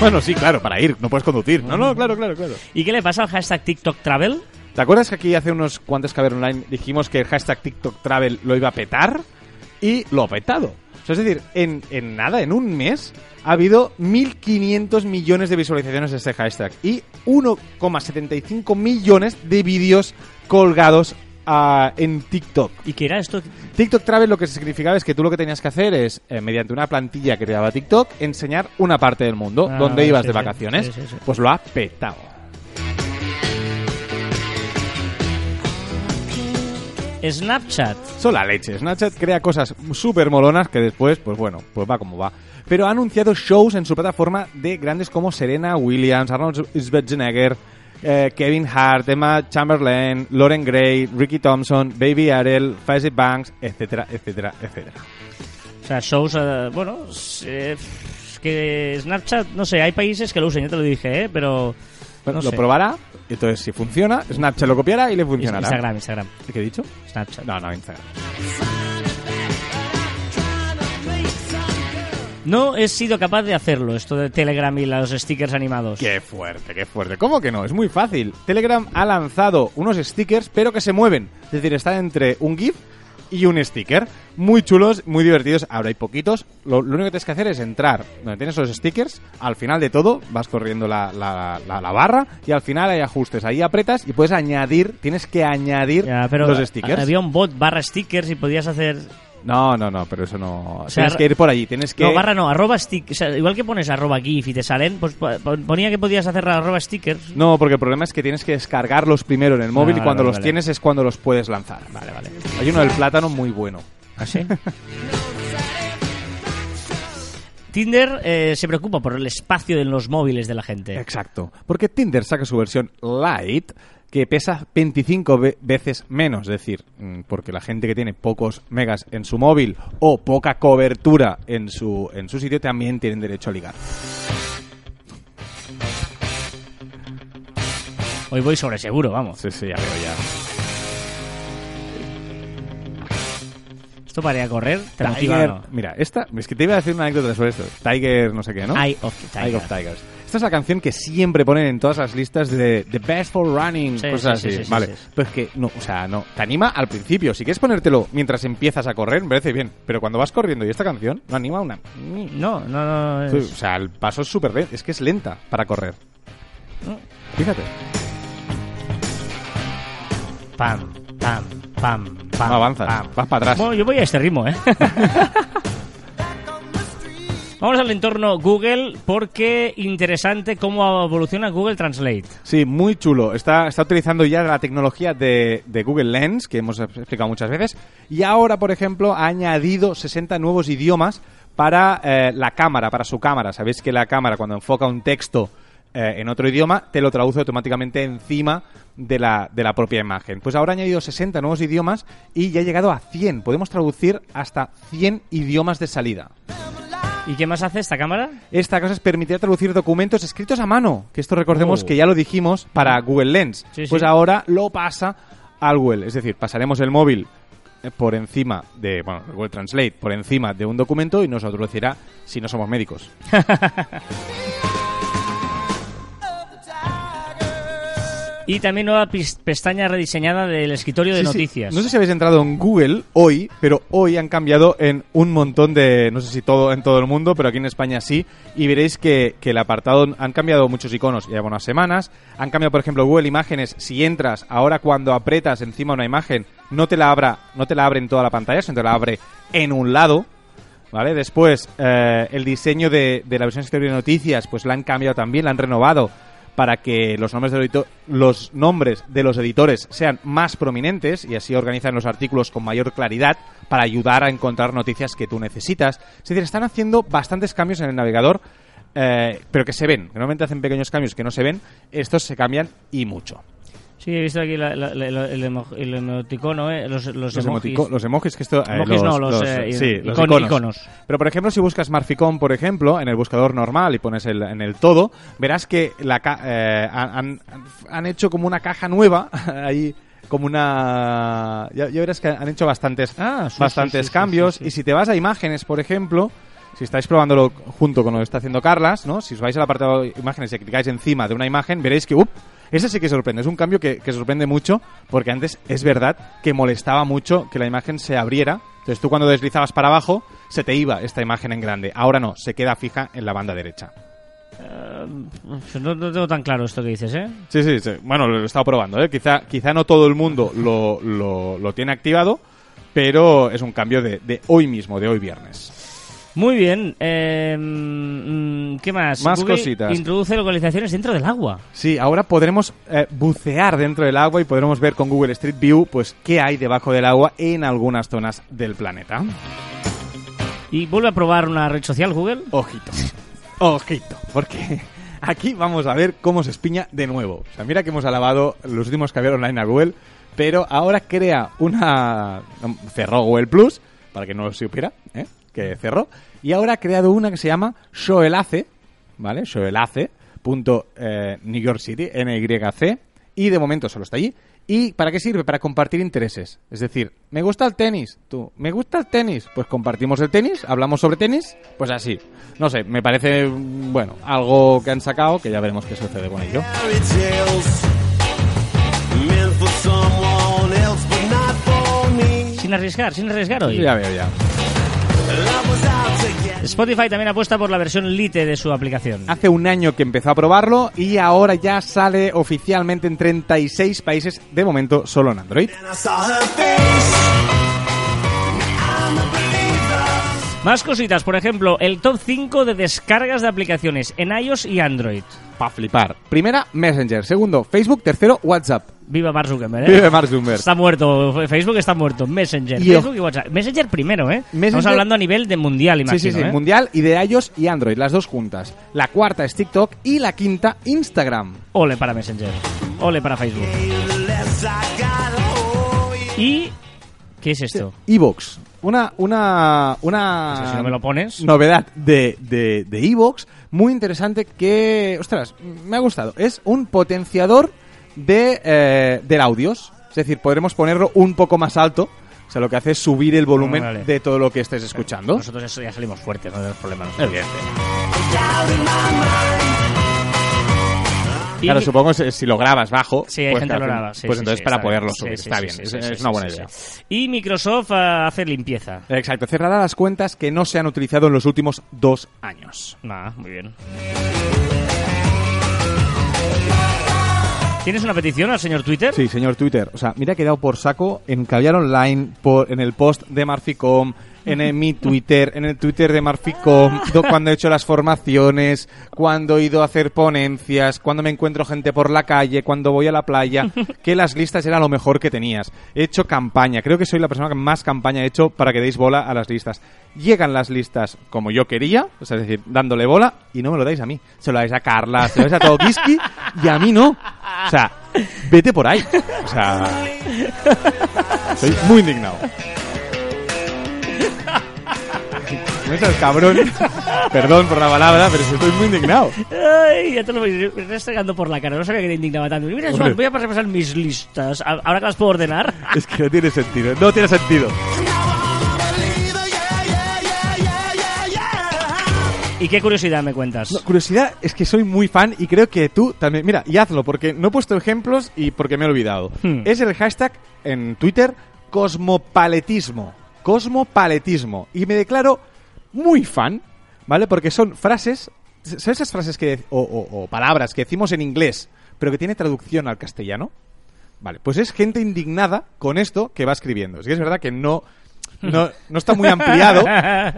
Speaker 2: Bueno, sí, claro, para ir, no puedes conducir. No, no, claro, claro, claro.
Speaker 1: ¿Y qué le pasa al hashtag TikTok Travel?
Speaker 2: ¿Te acuerdas que aquí hace unos cuantos Caber Online dijimos que el hashtag TikTok Travel lo iba a petar? Y lo ha petado. Sea, es decir, en, en nada, en un mes, ha habido 1.500 millones de visualizaciones de este hashtag y 1,75 millones de vídeos colgados ah, en TikTok.
Speaker 1: ¿Y qué era esto?
Speaker 2: TikTok Travel lo que significaba es que tú lo que tenías que hacer es, eh, mediante una plantilla que te daba TikTok, enseñar una parte del mundo
Speaker 1: Ah,
Speaker 2: donde ibas
Speaker 1: sí,
Speaker 2: de vacaciones.
Speaker 1: Sí, sí, sí.
Speaker 2: Pues lo ha petado.
Speaker 1: Snapchat.
Speaker 2: Son la leche. Snapchat crea cosas súper molonas que después, pues bueno, pues va como va. Pero ha anunciado shows en su plataforma de grandes como Serena Williams, Arnold Schwarzenegger, eh, Kevin Hart, Emma Chamberlain, Lauren Gray, Ricky Thompson, Baby Ariel, Fazit Banks, etcétera, etcétera, etcétera.
Speaker 1: O sea, shows, eh, bueno, eh, es que Snapchat, no sé, hay países que lo usan, ya te lo dije, ¿eh? Pero...
Speaker 2: Bueno,
Speaker 1: no
Speaker 2: lo
Speaker 1: sé.
Speaker 2: probará, entonces si funciona, Snapchat lo copiará y le funcionará.
Speaker 1: Instagram, Instagram,
Speaker 2: ¿Qué he dicho?
Speaker 1: Snapchat.
Speaker 2: No, no, Instagram.
Speaker 1: No he sido capaz de hacerlo, esto de Telegram y los stickers animados.
Speaker 2: Qué fuerte, qué fuerte. ¿Cómo que no? Es muy fácil. Telegram ha lanzado unos stickers, pero que se mueven. Es decir, está entre un GIF y un sticker. Muy chulos, muy divertidos. Ahora hay poquitos. Lo, lo único que tienes que hacer es entrar donde tienes los stickers. Al final de todo, vas corriendo la, la- la- la barra y al final hay ajustes. Ahí apretas y puedes añadir, tienes que añadir
Speaker 1: Ya, pero
Speaker 2: los stickers.
Speaker 1: había un bot barra stickers y podías hacer...
Speaker 2: No, no, no, pero eso no.
Speaker 1: sea,
Speaker 2: tienes que ir por allí. Tienes que.
Speaker 1: No, barra no, arroba stick, o sea, igual que pones arroba GIF y te salen, pues po- ponía que podías hacer arroba stickers.
Speaker 2: No, porque el problema es que tienes que descargarlos primero en el móvil
Speaker 1: Ah,
Speaker 2: y cuando
Speaker 1: vale,
Speaker 2: los
Speaker 1: vale.
Speaker 2: tienes es cuando los puedes lanzar.
Speaker 1: Vale, vale.
Speaker 2: Hay uno del plátano muy bueno.
Speaker 1: ¿Así? Tinder eh, se preocupa por el espacio en los móviles de la gente.
Speaker 2: Exacto. Porque Tinder saca su versión Lite que pesa 25 ve- veces menos. Es decir, mm, porque la gente que tiene pocos megas en su móvil o poca cobertura en su, en su sitio también tienen derecho a ligar.
Speaker 1: Hoy voy sobre seguro, vamos.
Speaker 2: Sí, sí, ya veo ya.
Speaker 1: Esto para ir a correr, te motiva
Speaker 2: Tiger,
Speaker 1: no?
Speaker 2: mira, esta, es que te iba a decir una anécdota sobre esto. Tiger, no sé qué, ¿no?
Speaker 1: Eye of
Speaker 2: Eye
Speaker 1: Tiger.
Speaker 2: of Tigers. Esta es la canción que siempre ponen en todas las listas de The Best for Running,
Speaker 1: Sí,
Speaker 2: cosas
Speaker 1: sí, sí,
Speaker 2: así.
Speaker 1: sí,
Speaker 2: vale. Pues que, no, o sea, no. Te anima al principio. Si quieres ponértelo mientras empiezas a correr, me parece bien. Pero cuando vas corriendo y esta canción no anima una.
Speaker 1: No, no, no. no
Speaker 2: O
Speaker 1: es-
Speaker 2: sea, el paso es súper lento. Es que es lenta para correr. Fíjate.
Speaker 1: Pam, pam, pam, pam.
Speaker 2: No avanzas.
Speaker 1: pam.
Speaker 2: Vas para atrás.
Speaker 1: Bueno, yo voy a este ritmo, ¿eh? Vamos al entorno Google porque interesante cómo evoluciona Google Translate.
Speaker 2: Sí, muy chulo. Está, está utilizando ya la tecnología de, de Google Lens, que hemos explicado muchas veces, y ahora, por ejemplo, ha añadido 60 nuevos idiomas para eh, la cámara, para su cámara. Sabéis que la cámara, cuando enfoca un texto eh, en otro idioma, te lo traduce automáticamente encima de la, de la propia imagen. Pues ahora ha añadido 60 nuevos idiomas y ya ha llegado a 100. Podemos traducir hasta 100 idiomas de salida.
Speaker 1: ¿Y qué más hace esta cámara?
Speaker 2: Esta cosa es permitir traducir documentos escritos a mano, que esto recordemos
Speaker 1: Oh.
Speaker 2: que ya lo dijimos para Google Lens.
Speaker 1: Sí,
Speaker 2: pues
Speaker 1: sí.
Speaker 2: ahora lo pasa al Google, es decir, pasaremos el móvil eh, por encima de, bueno, el Google Translate por encima de un documento y nos lo traducirá si no somos médicos.
Speaker 1: Y también nueva pestaña rediseñada del escritorio de
Speaker 2: Sí, sí.
Speaker 1: noticias.
Speaker 2: No sé si habéis entrado en Google hoy, pero hoy han cambiado en un montón de, no sé si todo en todo el mundo, pero aquí en España sí, y veréis que, que el apartado han cambiado muchos iconos, ya unas semanas, han cambiado por ejemplo Google Imágenes, si entras, ahora cuando apretas encima una imagen, no te la abra, no te la abre en toda la pantalla, sino te la abre en un lado. ¿vale? Después, eh, el diseño de, de la versión exterior de noticias, pues la han cambiado también, la han renovado para que los nombres, de los nombres de los editores sean más prominentes y así organizan los artículos con mayor claridad para ayudar a encontrar noticias que tú necesitas. Es decir, están haciendo bastantes cambios en el navegador, eh, pero que se ven. Normalmente hacen pequeños cambios que no se ven, estos se cambian y mucho.
Speaker 1: Sí, he visto aquí la- la- la- el, emo- el emoticono, eh, los, los,
Speaker 2: Los,
Speaker 1: emojis.
Speaker 2: emotico- los emojis que esto... eh,
Speaker 1: Emojis no, los, eh,
Speaker 2: sí,
Speaker 1: icon-
Speaker 2: los iconos.
Speaker 1: iconos.
Speaker 2: Pero por ejemplo, si buscas Marficom, por ejemplo, en el buscador normal y pones el, en el todo, verás que la eh, han, han- hecho como una caja nueva, ahí como una... Ya, ya verás que han hecho bastantes,
Speaker 1: Ah, sí,
Speaker 2: bastantes
Speaker 1: sí, sí,
Speaker 2: cambios. Y si te vas a imágenes, por ejemplo, si estáis probándolo junto con lo que está haciendo Carlas, ¿no? Si os vais al apartado de imágenes y clicáis encima de una imagen, veréis que, ¡up! Ese sí que sorprende, es un cambio que, que sorprende mucho, porque antes es verdad que molestaba mucho que la imagen se abriera. Entonces tú cuando deslizabas para abajo, se te iba esta imagen en grande. Ahora no, se queda fija en la banda derecha.
Speaker 1: No, no tengo tan claro esto que dices, ¿eh?
Speaker 2: Sí, sí, sí. Bueno, lo he estado probando, ¿eh? Quizá, quizá no todo el mundo lo, lo, lo tiene activado, pero es un cambio de, de hoy mismo, de hoy viernes.
Speaker 1: Muy bien. eh, ¿Qué más?
Speaker 2: Más
Speaker 1: Google
Speaker 2: cositas.
Speaker 1: Introduce localizaciones dentro del agua.
Speaker 2: Sí, ahora podremos eh, bucear dentro del agua y podremos ver con Google Street View pues qué hay debajo del agua en algunas zonas del planeta.
Speaker 1: Y vuelve a probar una red social, Google.
Speaker 2: Ojito. Ojito, porque aquí vamos a ver cómo se espiña de nuevo. O sea, mira que hemos alabado los últimos que había online a Google, pero ahora crea una... Cerró Google Plus, para que no lo supiera, ¿eh? Que cerró, y ahora ha creado una que se llama Shoelace, ¿vale? Shoelace, punto, eh, New York City, NYC, y de momento solo está allí. ¿Y para qué sirve? Para compartir intereses. Es decir, me gusta el tenis, tú, me gusta el tenis, pues compartimos el tenis, hablamos sobre tenis, pues así. No sé, me parece, bueno, algo que han sacado, que ya veremos qué sucede con ello.
Speaker 1: Sin arriesgar, sin arriesgar hoy.
Speaker 2: Ya veo, ya.
Speaker 1: Spotify también apuesta por la versión Lite de su aplicación.
Speaker 2: Hace un año que empezó a probarlo y ahora ya sale oficialmente en 36 países, de momento solo en Android.
Speaker 1: Más cositas, por ejemplo, el top 5 de descargas de aplicaciones en iOS y Android.
Speaker 2: Pa' flipar. Primera, Messenger. Segundo, Facebook. Tercero, WhatsApp.
Speaker 1: Viva Mark Zuckerberg, ¿eh?
Speaker 2: Vive Mark Zuckerberg.
Speaker 1: Está muerto, Facebook está muerto, Messenger,
Speaker 2: Y
Speaker 1: Facebook y WhatsApp. Messenger primero, ¿eh? Estamos hablando a nivel de mundial,
Speaker 2: Sí,
Speaker 1: imagino,
Speaker 2: sí, sí.
Speaker 1: ¿eh?
Speaker 2: Mundial y de iOS y Android, las dos juntas. La cuarta es TikTok y la quinta, Instagram.
Speaker 1: Ole para Messenger, ole para Facebook. ¿Y qué es esto?
Speaker 2: Evox. Una, una, una
Speaker 1: si no me lo pones...
Speaker 2: novedad de, de, de Evox muy interesante que, ostras, me ha gustado. Es un potenciador de, eh, del audios. Es decir, podremos ponerlo un poco más alto. O sea, lo que hace es subir el volumen
Speaker 1: Vale.
Speaker 2: de todo lo que estés escuchando.
Speaker 1: Nosotros eso ya salimos fuertes, no tenemos problemas. Y
Speaker 2: Claro, supongo que si lo grabas bajo,
Speaker 1: Sí, hay
Speaker 2: pues,
Speaker 1: gente lo graba. Sí,
Speaker 2: pues
Speaker 1: sí,
Speaker 2: entonces
Speaker 1: sí,
Speaker 2: para poderlo subir. Está bien, es, es una buena idea.
Speaker 1: Y Microsoft ah, hace limpieza.
Speaker 2: Exacto, cerrará las cuentas que no se han utilizado en los últimos dos años.
Speaker 1: Nada, muy bien. ¿Tienes una petición al señor Twitter?
Speaker 2: Sí, señor Twitter. O sea, mira que he por saco en Caviar Online, por, en el post de Marficom, en el- mi Twitter, en el Twitter de Marficom, do- cuando he hecho las formaciones, cuando he ido a hacer ponencias, cuando me encuentro gente por la calle, cuando voy a la playa, que las listas eran lo mejor que tenías. He hecho campaña. Creo que soy la persona que más campaña he hecho para que deis bola a las listas. Llegan las listas como yo quería, o sea, es decir, dándole bola, y no me lo dais a mí. Se lo dais a Carla, se lo dais a Tokiski, y a mí no. O sea, vete por ahí. O sea, soy muy indignado. No seas cabrón. Perdón por la palabra, pero estoy muy indignado.
Speaker 1: Ay, ya te lo voy restregando por la cara. No sabía que te indignaba tanto. Mira,
Speaker 2: Hombre.
Speaker 1: Voy a repasar mis listas. Ahora que las puedo ordenar.
Speaker 2: Es que no tiene sentido. No tiene sentido.
Speaker 1: ¿Y qué curiosidad me cuentas?
Speaker 2: No, curiosidad es que soy muy fan y creo que tú también. Mira, y hazlo porque no he puesto ejemplos y porque me he olvidado.
Speaker 1: Hmm.
Speaker 2: Es el hashtag en Twitter cosmopaletismo. Cosmopaletismo. Y me declaro muy fan, ¿vale? Porque son frases. ¿Sabes esas frases que. O, o- o palabras que decimos en inglés, pero que tiene traducción al castellano? Vale, pues es gente indignada con esto que va escribiendo. Es que es verdad que no. no, no está muy ampliado.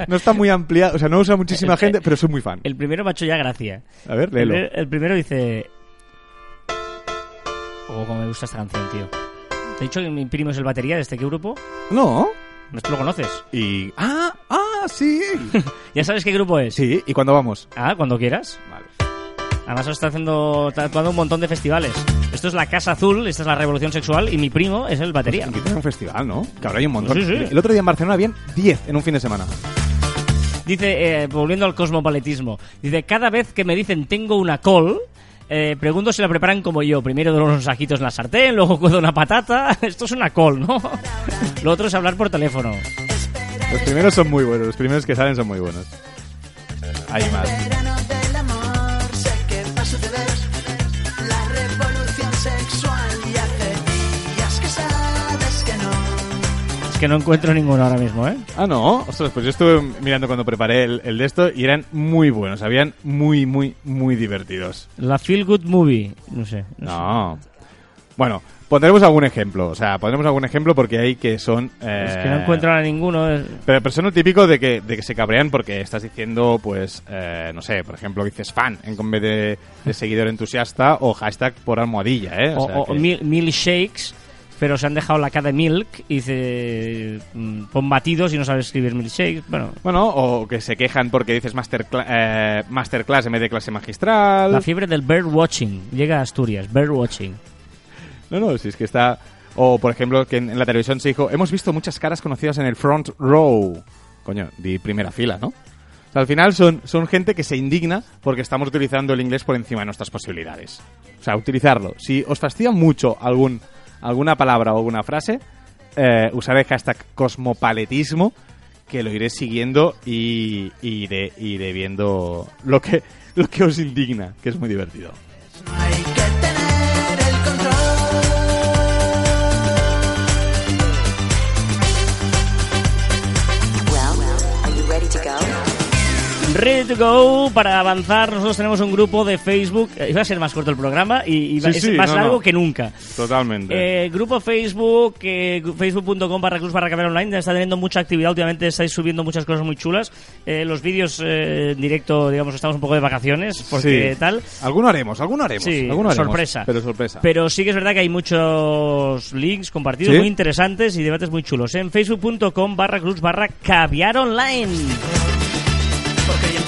Speaker 2: No está muy ampliado. O sea, no usa muchísima gente, pero soy muy fan.
Speaker 1: El primero me ha hecho ya gracia.
Speaker 2: A ver,
Speaker 1: El,
Speaker 2: léelo.
Speaker 1: el primero dice... Oh, cómo me gusta esta canción, tío. Te he dicho que mi primo es el batería de este qué grupo.
Speaker 2: No.
Speaker 1: ¿Tú lo conoces?
Speaker 2: Y. ¡Ah! ¡Ah! ¡Sí!
Speaker 1: ¿Ya sabes qué grupo es?
Speaker 2: Sí, ¿y cuándo vamos?
Speaker 1: Ah, cuando quieras.
Speaker 2: Vale.
Speaker 1: Además está haciendo, está actuando un montón de festivales. Esto es la Casa Azul, esta es la Revolución Sexual y mi primo es el batería.
Speaker 2: Aquí tiene un festival, ¿no? Que ahora hay un montón.
Speaker 1: Sí, sí.
Speaker 2: El otro día en Barcelona habían 10 en un fin de semana.
Speaker 1: Dice, eh, volviendo al cosmopaletismo, dice, cada vez que me dicen tengo una col, eh, pregunto si la preparan como yo. Primero doy unos sajitos en la sartén, luego cuezo una patata. Esto es una col, ¿no? Lo otro es hablar por teléfono.
Speaker 2: Los primeros son muy buenos, los primeros que salen son muy buenos. Hay más.
Speaker 4: Que no
Speaker 1: encuentro ninguno ahora mismo, ¿eh?
Speaker 2: Ah, no. Ostras, pues yo estuve mirando cuando preparé el, el de esto y eran muy buenos. Habían muy, muy, muy divertidos.
Speaker 1: La Feel Good Movie, no sé.
Speaker 2: No. Bueno, pondremos algún ejemplo. O sea, pondremos algún ejemplo porque hay que son. eh,
Speaker 1: Es que no encuentro a ninguno. eh.
Speaker 2: Pero, pero son típico de que, de que se cabrean porque estás diciendo, pues, eh, no sé, por ejemplo, dices fan en vez de, de seguidor entusiasta o hashtag por almohadilla, ¿eh?
Speaker 1: O,
Speaker 2: sea
Speaker 1: o
Speaker 2: que-
Speaker 1: mil- milkshakes, pero se han dejado la K de milk y dice mm, pon batidos y no sabes escribir milkshakes. Bueno,
Speaker 2: Bueno, o que se quejan porque dices master eh, masterclass en vez de clase magistral.
Speaker 1: la fiebre del bird watching llega a Asturias, bird watching.
Speaker 2: No, no, si es que está... O, por ejemplo, que en, en la televisión se dijo, hemos visto muchas caras conocidas en el front row. Coño, di primera fila, ¿no? O sea, al final son, son gente que se indigna porque estamos utilizando el inglés por encima de nuestras posibilidades. O sea, utilizarlo. Si os fastidia mucho algún, alguna palabra o alguna frase, eh, usar el cosmopaletismo, que lo iré siguiendo y, y iré, iré viendo lo que, lo que os indigna, que es muy divertido.
Speaker 5: To go
Speaker 1: para avanzar. Nosotros tenemos un grupo de Facebook. eh, Iba a ser más corto el programa y iba-
Speaker 2: Sí,
Speaker 1: es
Speaker 2: sí,
Speaker 1: más
Speaker 2: no,
Speaker 1: largo
Speaker 2: no.
Speaker 1: que nunca.
Speaker 2: Totalmente.
Speaker 1: Eh, grupo Facebook, eh, facebook.com barra cruz barra online, está teniendo mucha actividad últimamente, estáis subiendo muchas cosas muy chulas. Eh, los vídeos eh, en directo, digamos, estamos un poco de vacaciones, porque
Speaker 2: Sí.
Speaker 1: tal.
Speaker 2: Alguno haremos, alguno haremos.
Speaker 1: Sí,
Speaker 2: alguno haremos,
Speaker 1: sorpresa.
Speaker 2: Pero sorpresa.
Speaker 1: Pero sí que es verdad que hay muchos links compartidos
Speaker 2: ¿Sí?
Speaker 1: muy interesantes y debates muy chulos. En facebook.com barra cruz barra caviar online.
Speaker 4: Porque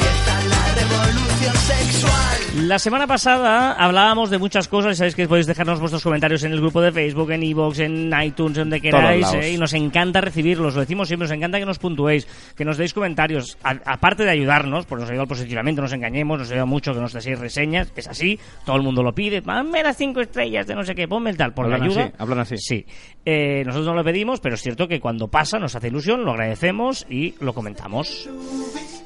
Speaker 4: La
Speaker 1: semana pasada hablábamos de muchas cosas y sabéis que podéis dejarnos vuestros comentarios en el grupo de Facebook, en iVoox, en iTunes, donde queráis. eh, y nos encanta recibirlos, lo decimos siempre, nos encanta que nos puntuéis, que nos deis comentarios. A- aparte de ayudarnos, porque nos ayuda positivamente, no nos engañemos, nos ayuda mucho que nos deis reseñas, es así, todo el mundo lo pide. Ponme las cinco estrellas de no sé qué, ponme el tal, por la ayuda.
Speaker 2: así, hablan así.
Speaker 1: Sí. Eh, nosotros no lo pedimos, pero es cierto que cuando pasa nos hace ilusión, lo agradecemos y lo comentamos.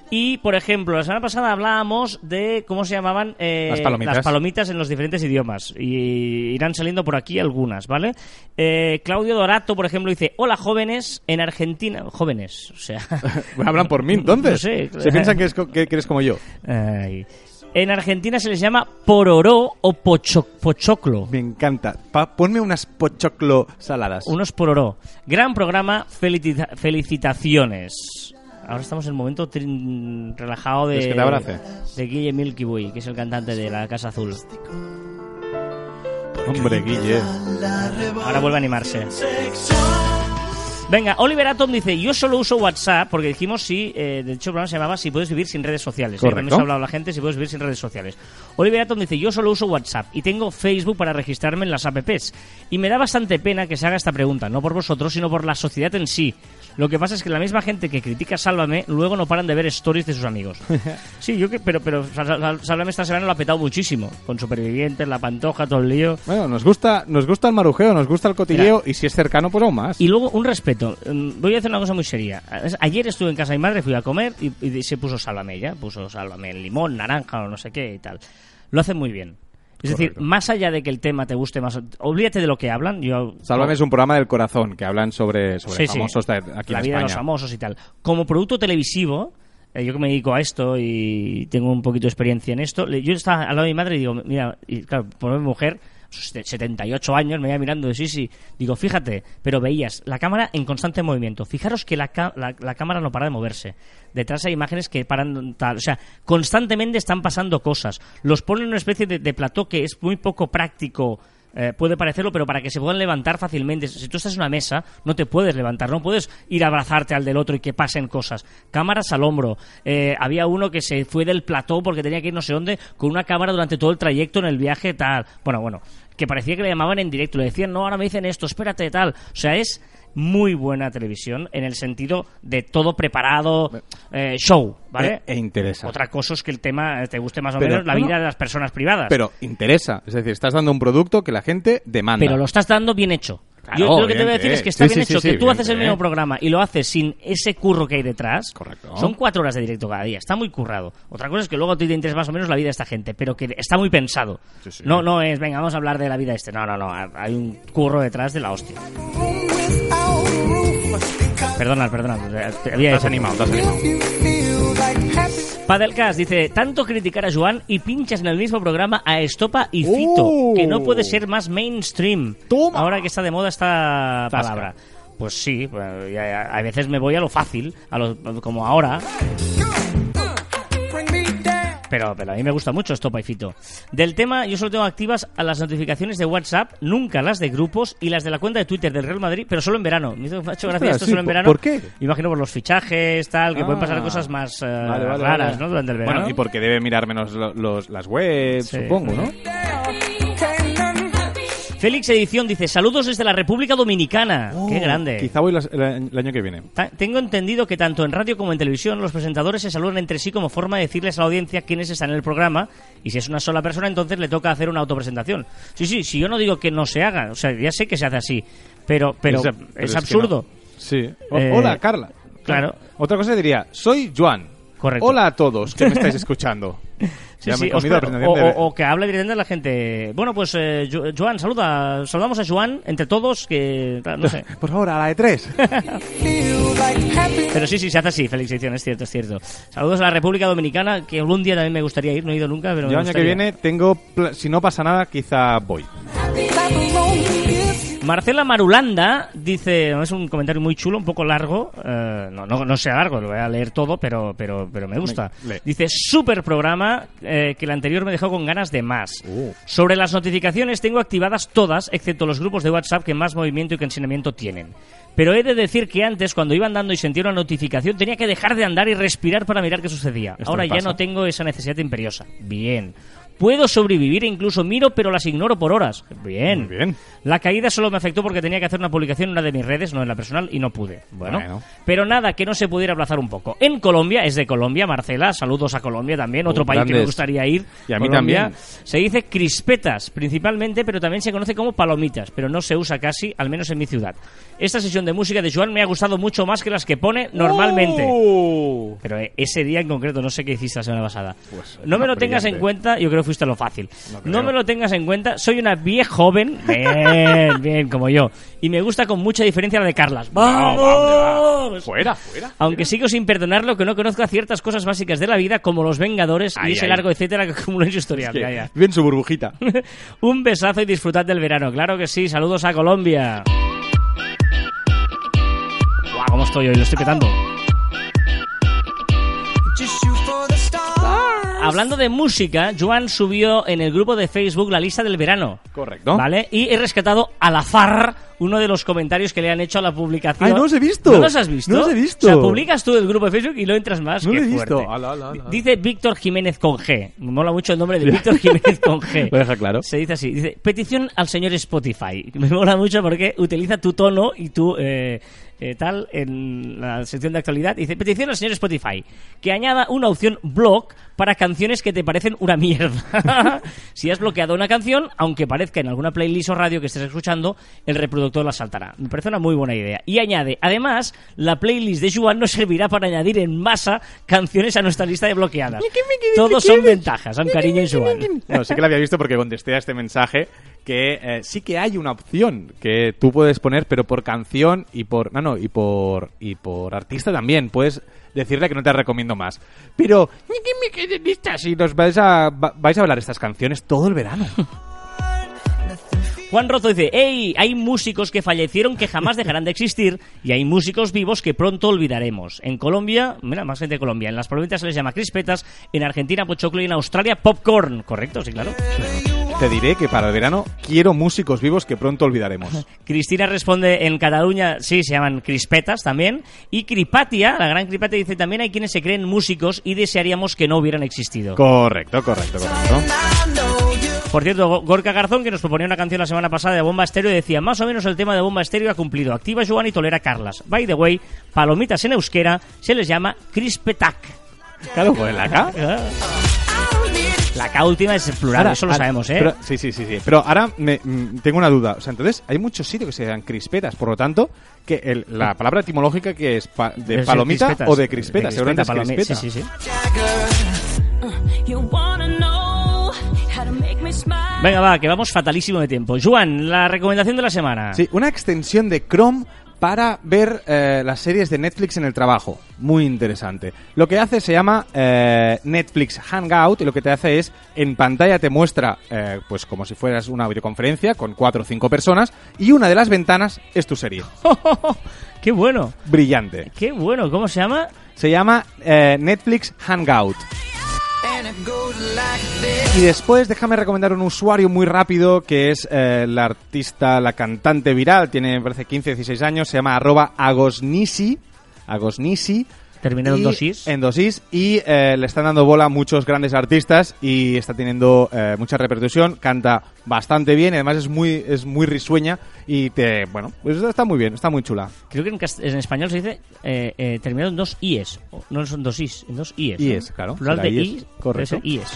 Speaker 1: Y, por ejemplo, la semana pasada hablábamos de cómo se llamaban eh,
Speaker 2: Las palomitas.
Speaker 1: palomitas en los diferentes idiomas. Y irán saliendo por aquí algunas, ¿vale? Eh, Claudio Dorato, por ejemplo, dice: Hola, jóvenes, en Argentina. Jóvenes, o sea.
Speaker 2: Hablan por mí, entonces.
Speaker 1: No sé.
Speaker 2: Se piensan que, es co- que- que eres como yo.
Speaker 1: Ay. En Argentina se les llama pororó o pocho- pochoclo.
Speaker 2: Me encanta. Pa- ponme unas pochoclo saladas.
Speaker 1: Unos pororó. Gran programa, felicita- felicitaciones. Ahora estamos en el momento trin- relajado de,
Speaker 2: ¿Quieres que te abrace?
Speaker 1: de Guille Milky Way, que es el cantante de la Casa Azul.
Speaker 2: Hombre, Guille.
Speaker 1: Ahora vuelve a animarse. Venga, Oliver Atom dice, yo solo uso WhatsApp, porque dijimos si, eh, de hecho el programa se llamaba Si puedes vivir sin redes sociales. ¿eh?
Speaker 2: Correcto.
Speaker 1: También se ha hablado la gente si puedes vivir sin redes sociales. Oliver Atom dice, yo solo uso WhatsApp y tengo Facebook para registrarme en las apps. Y me da bastante pena que se haga esta pregunta, no por vosotros, sino por la sociedad en sí. Lo que pasa es que la misma gente que critica Sálvame, luego no paran de ver stories de sus amigos. Sí, yo que, pero, pero Sálvame esta semana lo ha petado muchísimo, con Supervivientes, La Pantoja, todo el lío.
Speaker 2: Bueno, nos gusta, nos gusta el marujeo, nos gusta el cotilleo y si es cercano, pues aún más.
Speaker 1: Y luego un respeto. Mm, Voy a hacer una cosa muy seria. Ayer estuve en casa de mi madre, fui a comer y, y se puso sálvame ella. Puso sálvame en limón, naranja o no sé qué y tal. Lo hacen muy bien. Es decir, más allá de que el tema te guste más, olvídate de lo que hablan. Yo,
Speaker 2: Sálvame es un programa del corazón que hablan sobre, sobre
Speaker 1: Sí, sí.
Speaker 2: famosos de aquí
Speaker 1: la
Speaker 2: en
Speaker 1: vida de los famosos y tal. Como producto televisivo, eh, yo que me dedico a esto y tengo un poquito de experiencia en esto, yo estaba al lado de mi madre y digo, mira, y claro, por mi mujer, sus 78 años, me iba mirando, sí, sí. Digo, fíjate, pero veías la cámara en constante movimiento. Fijaros que la- la cámara no para de moverse. Detrás hay imágenes que paran tal. O sea, constantemente están pasando cosas. Los ponen en una especie de, de plató que es muy poco práctico. Eh, puede parecerlo, pero para que se puedan levantar fácilmente. Si tú estás en una mesa, no te puedes levantar, no puedes ir a abrazarte al del otro y que pasen cosas. Cámaras al hombro. Eh, había uno que se fue del plató porque tenía que ir no sé dónde con una cámara durante todo el trayecto en el viaje, tal. Bueno, bueno, que parecía que le llamaban en directo. Le decían, no, ahora me dicen esto, espérate, tal. O sea, es muy buena televisión en el sentido de todo preparado, eh, show, ¿vale?
Speaker 2: E, e interesa.
Speaker 1: Otra cosa es que el tema eh, te guste más o
Speaker 2: Pero,
Speaker 1: menos la
Speaker 2: no.
Speaker 1: vida de las personas privadas.
Speaker 2: Pero interesa. Es decir, estás dando un producto que la gente demanda.
Speaker 1: Pero lo estás dando bien hecho.
Speaker 2: Claro,
Speaker 1: Yo lo que te voy a decir es que está
Speaker 2: Sí,
Speaker 1: bien
Speaker 2: sí,
Speaker 1: hecho.
Speaker 2: sí,
Speaker 1: que
Speaker 2: sí,
Speaker 1: tú haces el mismo programa y lo haces sin ese curro que hay detrás.
Speaker 2: Correcto.
Speaker 1: Son cuatro horas de directo cada día. Está muy currado. Otra cosa es que luego a ti te interesa más o menos la vida de esta gente, pero que está muy pensado.
Speaker 2: Sí, sí.
Speaker 1: No, no es, venga, vamos a hablar de la vida de este. No, no, no. Hay un curro detrás de la hostia. Perdona, perdona. Te había
Speaker 2: Te has animado, te has animado.
Speaker 1: Padelcast dice, tanto criticar a Joan y pinchas en el mismo programa a Estopa y Fito,
Speaker 2: ¡Oh!
Speaker 1: que no puede ser más mainstream.
Speaker 2: Toma.
Speaker 1: Ahora que está de moda esta
Speaker 2: Zasca.
Speaker 1: palabra. Pues sí, pues, ya- ya- a veces me voy a lo fácil, a lo, como ahora. Pero, pero a mí me gusta mucho Estopa y Fito. Del tema, yo solo tengo activas a las notificaciones de WhatsApp, nunca las de grupos y las de la cuenta de Twitter del Real Madrid, pero solo en verano. Me hizo- hecho gracia
Speaker 2: Ostras,
Speaker 1: esto
Speaker 2: sí,
Speaker 1: solo en
Speaker 2: ¿por-
Speaker 1: verano.
Speaker 2: por qué?
Speaker 1: Imagino por los fichajes, tal, que pueden pasar
Speaker 2: Ah.
Speaker 1: cosas más eh,
Speaker 2: Vale, vale,
Speaker 1: raras,
Speaker 2: vale.
Speaker 1: ¿no? Durante el verano.
Speaker 2: Bueno, y porque debe mirar menos lo- los, las webs,
Speaker 1: Sí.
Speaker 2: supongo, ¿no?
Speaker 1: Félix Edición dice, saludos desde la República Dominicana. Qué grande.
Speaker 2: Oh, Quizá voy las- el, el año que viene.
Speaker 1: Ta- Tengo entendido que tanto en radio como en televisión los presentadores se saludan entre sí como forma de decirles a la audiencia quiénes están en el programa y si es una sola persona entonces le toca hacer una autopresentación. Sí, sí, si yo no digo que no se haga, o sea, ya sé que se hace así, pero, pero,
Speaker 2: Esa-
Speaker 1: es, absurdo.
Speaker 2: no. Sí. O-
Speaker 1: Eh,
Speaker 2: hola, Carla.
Speaker 1: claro.
Speaker 2: Otra cosa diría, soy Joan.
Speaker 1: Correcto.
Speaker 2: Hola a todos que me estáis escuchando.
Speaker 1: Sí,
Speaker 2: ya
Speaker 1: sí,
Speaker 2: me he comido
Speaker 1: os-
Speaker 2: la presentación
Speaker 1: o,
Speaker 2: de...
Speaker 1: o- o que hable directamente a la gente. Bueno, pues eh, Jo- Joan, saluda, saludamos a Joan entre todos, que no sé.
Speaker 2: Por favor, a la de tres.
Speaker 1: Pero sí, sí, se hace así, Félix Edición, es cierto, es cierto. Saludos a la República Dominicana, que algún día también me gustaría ir, no he ido nunca, pero
Speaker 2: Yo año que viene tengo... Si no pasa nada, quizá voy.
Speaker 1: Marcela Marulanda dice, es un comentario muy chulo, un poco largo, eh, no, no, no sea largo, lo voy a leer todo, pero, pero, pero me gusta. Dice, super programa, eh, que el anterior me dejó con ganas de más.
Speaker 2: Uh.
Speaker 1: Sobre las notificaciones tengo activadas todas, excepto los grupos de WhatsApp que más movimiento y ensinamiento tienen. Pero he de decir que antes, cuando iba andando y sentía una notificación, tenía que dejar de andar y respirar para mirar qué sucedía.
Speaker 2: Esto
Speaker 1: Ahora ya no tengo esa necesidad imperiosa. Bien. Puedo sobrevivir e incluso miro, pero las ignoro por horas. Bien.
Speaker 2: Muy bien.
Speaker 1: La caída solo me afectó porque tenía que hacer una publicación en una de mis redes, no en la personal, y no pude. Bueno,
Speaker 2: Bueno.
Speaker 1: pero nada, que no se pudiera aplazar un poco. En Colombia, es de Colombia, Marcela, saludos a Colombia también, otro
Speaker 2: Uh,
Speaker 1: país que me gustaría ir.
Speaker 2: Y a mí
Speaker 1: Colombia.
Speaker 2: también.
Speaker 1: Se dice crispetas, principalmente, pero también se conoce como palomitas, pero no se usa casi, al menos en mi ciudad. Esta sesión de música de Joan me ha gustado mucho más que las que pone normalmente.
Speaker 2: Uh.
Speaker 1: Pero eh, ese día en concreto, no sé qué hiciste la semana pasada.
Speaker 2: Pues,
Speaker 1: no me lo
Speaker 2: brillante.
Speaker 1: tengas en cuenta, yo creo fuiste a lo fácil.
Speaker 2: No
Speaker 1: me lo tengas en cuenta, soy una vieja joven, bien, bien, como yo. Y me gusta con mucha diferencia la de Carlas. ¡Vamos!
Speaker 2: va. Fuera, fuera.
Speaker 1: Aunque sigo sin perdonarlo que no conozca ciertas cosas básicas de la vida, como los Vengadores
Speaker 2: Ay,
Speaker 1: y ese
Speaker 2: ay.
Speaker 1: largo etcétera que acumula en su historial.
Speaker 2: Que
Speaker 1: Ya, ya.
Speaker 2: Vive en su burbujita.
Speaker 1: Un besazo y disfrutad del verano. Claro que sí, saludos a Colombia. Guau, ¿cómo estoy hoy? Lo estoy petando. Hablando de música, Joan subió en el grupo de Facebook la lista del verano.
Speaker 2: Correcto.
Speaker 1: ¿Vale? Y he rescatado al azar uno de los comentarios que le han hecho a la publicación.
Speaker 2: Ay, no los he visto.
Speaker 1: ¿No los has visto?
Speaker 2: No los he visto.
Speaker 1: O sea, publicas tú el grupo de Facebook y lo entras más.
Speaker 2: No
Speaker 1: Qué
Speaker 2: lo he visto.
Speaker 1: fuerte.
Speaker 2: Ala, ala, ala.
Speaker 1: Dice Víctor Jiménez con G. Me mola mucho el nombre de Víctor Jiménez con G.
Speaker 2: Lo deja claro.
Speaker 1: Se dice así. Dice, petición al señor Spotify. Me mola mucho porque utiliza tu tono y tu eh, eh, tal en la sección de actualidad. Dice, petición al señor Spotify. Que añada una opción blog para canciones que te parecen una mierda. si has bloqueado una canción, aunque parezca en alguna playlist o radio que estés escuchando, el reproductor la saltará. Me parece una muy buena idea. Y añade, además, la playlist de Juan nos servirá para añadir en masa canciones a nuestra lista de bloqueadas. Todos son ventajas, un cariño en Juan.
Speaker 2: No, sí que lo había visto porque contesté a este mensaje que eh, sí que hay una opción que tú puedes poner, pero por canción y por no no y por y por artista también puedes decirle que no te recomiendo más. Pero y nos vais a va- vais a hablar estas canciones todo el verano.
Speaker 1: Juan Rozo dice, hey, hay músicos que fallecieron que jamás dejarán de existir y hay músicos vivos que pronto olvidaremos. En Colombia, mira, más gente de Colombia, en las provincias se les llama crispetas, en Argentina pochoclo y en Australia popcorn. Correcto, sí, claro.
Speaker 2: Te diré que para el verano quiero músicos vivos que pronto olvidaremos.
Speaker 1: Cristina responde en Cataluña, sí, se llaman crispetas también. Y Cripatia, la gran Cripatia, dice también hay quienes se creen músicos y desearíamos que no hubieran existido.
Speaker 2: Correcto, correcto, correcto.
Speaker 1: Por cierto, Go- Gorka Garzón, que nos proponía una canción la semana pasada de Bomba Estéreo, decía, más o menos el tema de Bomba Estéreo ha cumplido. Activa Joan y tolera Carlas. By the way, palomitas en euskera se les llama crispetac.
Speaker 2: Claro, pues la.
Speaker 1: La K última es plural,
Speaker 2: Ahora-
Speaker 1: eso lo
Speaker 2: ahora-
Speaker 1: sabemos, ¿eh?
Speaker 2: pero- sí, sí, sí, sí. Pero ahora me- mm, tengo una duda. O sea, entonces hay muchos sitios que se llaman crispetas. Por lo tanto, que el- la palabra etimológica que es pa- de
Speaker 1: Es
Speaker 2: palomita
Speaker 1: crispetas.
Speaker 2: o de crispeta.
Speaker 1: De
Speaker 2: Seguramente es crispeta.
Speaker 1: Sí, sí, sí.
Speaker 6: Smile.
Speaker 1: Venga, va, que vamos fatalísimo de tiempo. Juan, la recomendación de la semana.
Speaker 2: Sí, una extensión de Chrome para ver eh, las series de Netflix en el trabajo. Muy interesante. Lo que hace se llama eh, Netflix Hangout y lo que te hace es en pantalla te muestra eh, pues como si fueras una videoconferencia con cuatro o cinco personas y una de las ventanas es tu serie.
Speaker 1: ¡Qué bueno!
Speaker 2: Brillante.
Speaker 1: ¡Qué bueno! ¿Cómo se llama?
Speaker 2: Se llama Netflix Hangout. Y después déjame recomendar un usuario muy rápido que es eh, la artista, la cantante viral, tiene parece 15, 16 años, se llama arroba agosnisi, agosnisi.
Speaker 1: Terminado en
Speaker 2: Y-
Speaker 1: dos is.
Speaker 2: En dos is. Y eh, le están dando bola a muchos grandes artistas y está teniendo eh, mucha repercusión. Canta bastante bien, además es muy, es muy risueña y te, bueno, pues está muy bien, está muy chula.
Speaker 1: Creo que en, español se dice eh, eh, terminado en dos ies. No son dos is, en dos ies.
Speaker 2: Ies,
Speaker 1: ¿no?
Speaker 2: claro,
Speaker 1: Plural de
Speaker 2: ies,
Speaker 1: i,
Speaker 2: correcto.
Speaker 1: ies.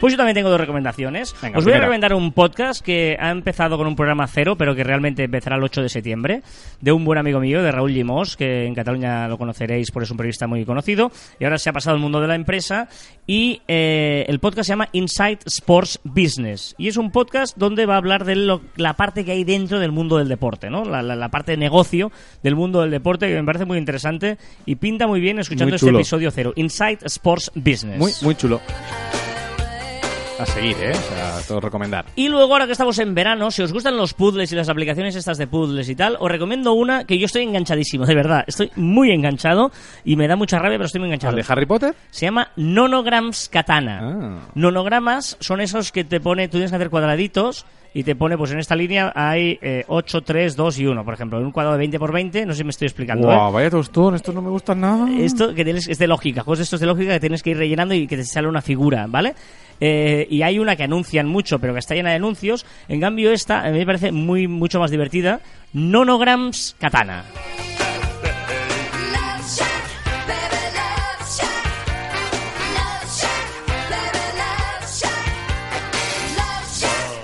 Speaker 1: Pues yo también tengo dos recomendaciones.
Speaker 2: Venga,
Speaker 1: Os voy a recomendar un podcast que ha empezado con un programa cero, pero que realmente empezará el 8 de septiembre, de un buen amigo mío, de Raúl Limós, que en Cataluña lo conoceréis porque es un periodista muy conocido, y ahora se ha pasado al mundo de la empresa, y eh, el podcast se llama Inside Sports Business, y es un podcast donde va a hablar de lo- la parte que hay dentro del mundo del deporte, ¿no? La, la- la parte de negocio del mundo del deporte, que me parece muy interesante, y pinta muy bien escuchando
Speaker 2: Muy
Speaker 1: este episodio cero, Inside Sports Business.
Speaker 2: Muy, muy chulo. A seguir, ¿eh? O sea, todo recomendar.
Speaker 1: Y luego, ahora que estamos en verano, si os gustan los puzzles y las aplicaciones estas de puzzles y tal, os recomiendo una que yo estoy enganchadísimo, de verdad. Estoy muy enganchado y me da mucha rabia, pero estoy muy enganchado.
Speaker 2: ¿Al de Harry Potter?
Speaker 1: Se llama Nonograms Katana.
Speaker 2: Ah.
Speaker 1: Nonogramas son esos que te pone, tú tienes que hacer cuadraditos y te pone, pues en esta línea hay eh, 8, 3, 2 y 1, por ejemplo. En un cuadrado de 20 por 20, no sé si me estoy explicando.
Speaker 2: Guau,
Speaker 1: ¿eh?
Speaker 2: vaya tostón, estos no me gustan nada.
Speaker 1: Esto que tienes, es de lógica, juegos de estos de lógica que tienes que ir rellenando y que te sale una figura, ¿vale? Eh, y hay una que anuncian mucho, pero que está llena de anuncios. En cambio, esta a mí me parece muy mucho más divertida. Nonograms Katana.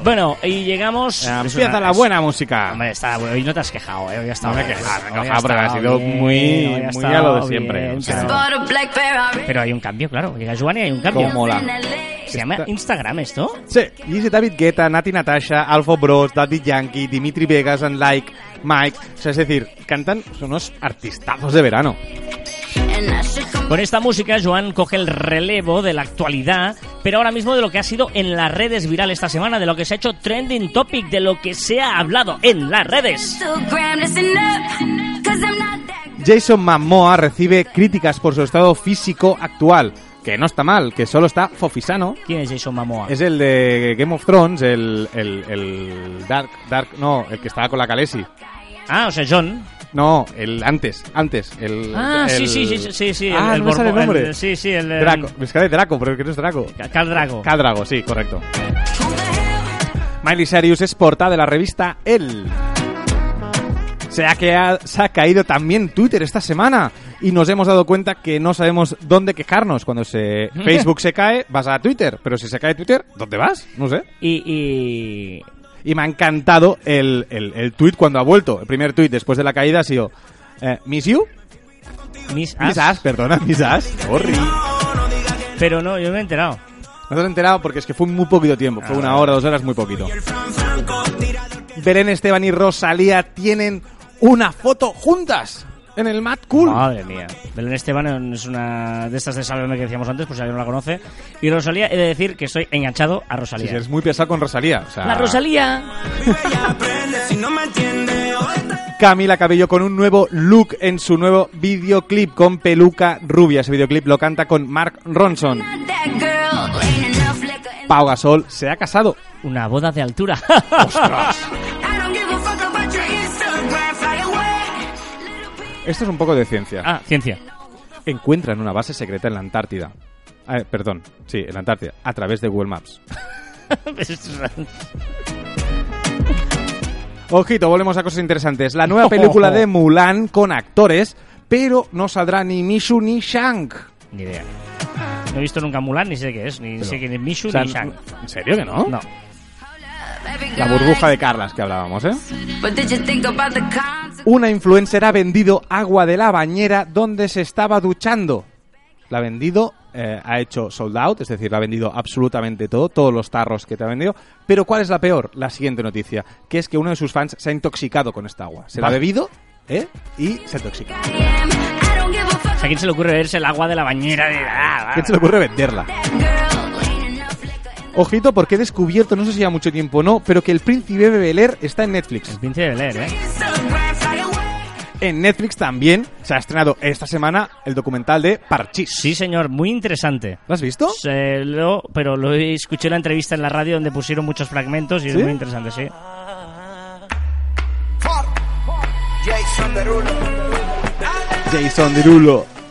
Speaker 1: Bueno, y llegamos.
Speaker 2: Eh,
Speaker 1: es
Speaker 2: Empieza
Speaker 1: una-
Speaker 2: la
Speaker 1: es-
Speaker 2: buena música.
Speaker 1: Hombre, está, bueno, hoy no te has quejado, ¿eh? Hoy ha estado
Speaker 2: No me he quejado, me he quejado porque ha sido
Speaker 1: bien,
Speaker 2: muy- muy a lo de siempre,
Speaker 1: bien,
Speaker 2: o sea.
Speaker 1: pero-. Pero hay un cambio, claro. Llega Joan y hay un cambio.
Speaker 2: ¿Cómo la?
Speaker 1: ¿Se llama Instagram esto?
Speaker 2: Sí, y dice David Guetta, Nati Natasha, Alfo Bros, Daddy Yankee, Dimitri Vegas, and Like, Mike. O sea, es decir, cantan, son unos artistazos de verano.
Speaker 1: Con esta música, Joan coge el relevo de la actualidad, pero ahora mismo de lo que ha sido en las redes viral esta semana, de lo que se ha hecho trending topic, de lo que se ha hablado en las redes.
Speaker 2: Jason Momoa recibe críticas por su estado físico actual. Que no está mal, que solo está fofisano.
Speaker 1: ¿Quién es Jason Momoa?
Speaker 2: Es el de Game of Thrones, el, el, el Dark, Dark, no, el que estaba con la Khaleesi.
Speaker 1: Ah, o sea, John.
Speaker 2: No, el antes, antes, el...
Speaker 1: Ah, sí,
Speaker 2: el-
Speaker 1: sí, sí, sí, sí.
Speaker 2: Ah, no me sale el nombre.
Speaker 1: el- sí, sí, el... el-
Speaker 2: Draco, me sale Draco, pero que no es Draco.
Speaker 1: Khal Drago.
Speaker 2: Khal Drago, sí, correcto. Miley Cyrus es portada de la revista Elle. Se ha, queda- se ha caído también Twitter esta semana y nos hemos dado cuenta que no sabemos dónde quejarnos. Cuando se, Facebook se cae, vas a Twitter, pero si se cae Twitter, ¿dónde vas? No sé.
Speaker 1: Y, y...
Speaker 2: Y me ha encantado el, el, el tweet cuando ha vuelto. El primer tweet después de la caída ha sido eh, Miss You,
Speaker 1: Miss
Speaker 2: Miss
Speaker 1: As.
Speaker 2: As, perdona, Miss As. Sorry.
Speaker 1: Pero no, yo me he enterado.
Speaker 2: No te has enterado porque es que fue muy poquito tiempo. Fue una hora, dos horas, muy poquito. Belén Esteban y Rosalía tienen una foto juntas. En el Mad Cool.
Speaker 1: Madre mía. Belén Esteban es una de estas de Sálvame que decíamos antes, pues si alguien no la conoce. Y Rosalía, he de decir que estoy enganchado a Rosalía.
Speaker 2: sí, eres muy pesado con Rosalía. o sea,
Speaker 1: ¡La Rosalía!
Speaker 2: Camila Cabello con un nuevo look en su nuevo videoclip con peluca rubia. Ese videoclip lo canta con Mark Ronson. Pau Gasol se ha casado.
Speaker 1: Una boda de altura.
Speaker 2: Esto es un poco de ciencia.
Speaker 1: ah, ciencia.
Speaker 2: Encuentran una base secreta en la Antártida. Ah, perdón, sí, en la Antártida, a través de Google Maps. Ojito, volvemos a cosas interesantes. La nueva película de Mulan con actores, pero no saldrá ni Mishu ni Shang.
Speaker 1: Ni idea. No he visto nunca Mulan, ni sé qué es. Ni sé quién es Mishu
Speaker 2: O sea,
Speaker 1: ni Shang.
Speaker 2: ¿En serio que no?
Speaker 1: No.
Speaker 2: La burbuja de Carlas que hablábamos, ¿eh? Una influencer ha vendido agua de la bañera donde se estaba duchando. La ha vendido, eh, ha hecho sold out, es decir, la ha vendido absolutamente todo, todos los tarros que te ha vendido. Pero ¿cuál es la peor? La siguiente noticia, que es que uno de sus fans se ha intoxicado con esta agua. Se la ha bebido, ¿eh? Y se ha intoxicado.
Speaker 6: I don't give a
Speaker 1: ¿a quién se le ocurre beberse el agua de la bañera? Ah,
Speaker 2: ¿Qué se le ocurre venderla? Ojito, porque he descubierto, no sé si ya mucho tiempo o no, pero que El Príncipe de Bel Air está en Netflix.
Speaker 1: El príncipe de Bel Air, ¿eh?
Speaker 2: En Netflix también se ha estrenado esta semana el documental de Parchís.
Speaker 1: Sí, señor, muy interesante.
Speaker 2: ¿Lo has visto?
Speaker 1: Se lo- pero lo escuché en la entrevista en la radio donde pusieron muchos fragmentos y
Speaker 2: ¿Sí?
Speaker 1: es muy interesante, sí.
Speaker 2: Jason Derulo. ¿Qué,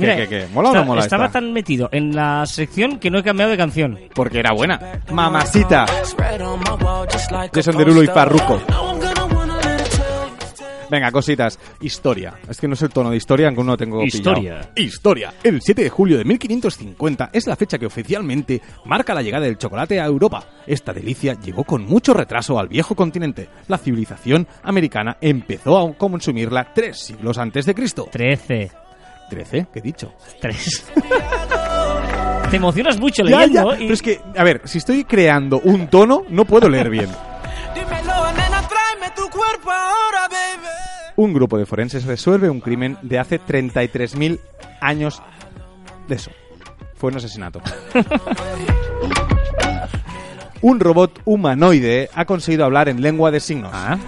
Speaker 1: Mira,
Speaker 2: qué, qué? ¿Mola o no
Speaker 1: está-
Speaker 2: mola
Speaker 1: Estaba
Speaker 2: esta?
Speaker 1: tan metido en la sección que no he cambiado de canción.
Speaker 2: Porque era buena. Mamacita. Jason Derulo y Farruko. Venga, cositas. Historia. Es que no es el tono de historia, aunque no tengo
Speaker 1: Historia.
Speaker 2: pillado. Historia. El 7 de julio de 1550 es la fecha que oficialmente marca la llegada del chocolate a Europa. Esta delicia llegó con mucho retraso al viejo continente. La civilización americana empezó a consumirla tres siglos antes de Cristo.
Speaker 1: 13.
Speaker 2: ¿Trece? ¿Qué he dicho?
Speaker 1: 3. Te emocionas mucho
Speaker 2: Ya, ya.
Speaker 1: leyendo. y-
Speaker 2: Pero es que, a ver, si estoy creando un tono, no puedo leer bien. Un grupo de forenses resuelve un crimen de hace 33.000 años de eso. Fue un asesinato. un robot humanoide ha conseguido hablar en lengua de signos.
Speaker 1: Ah,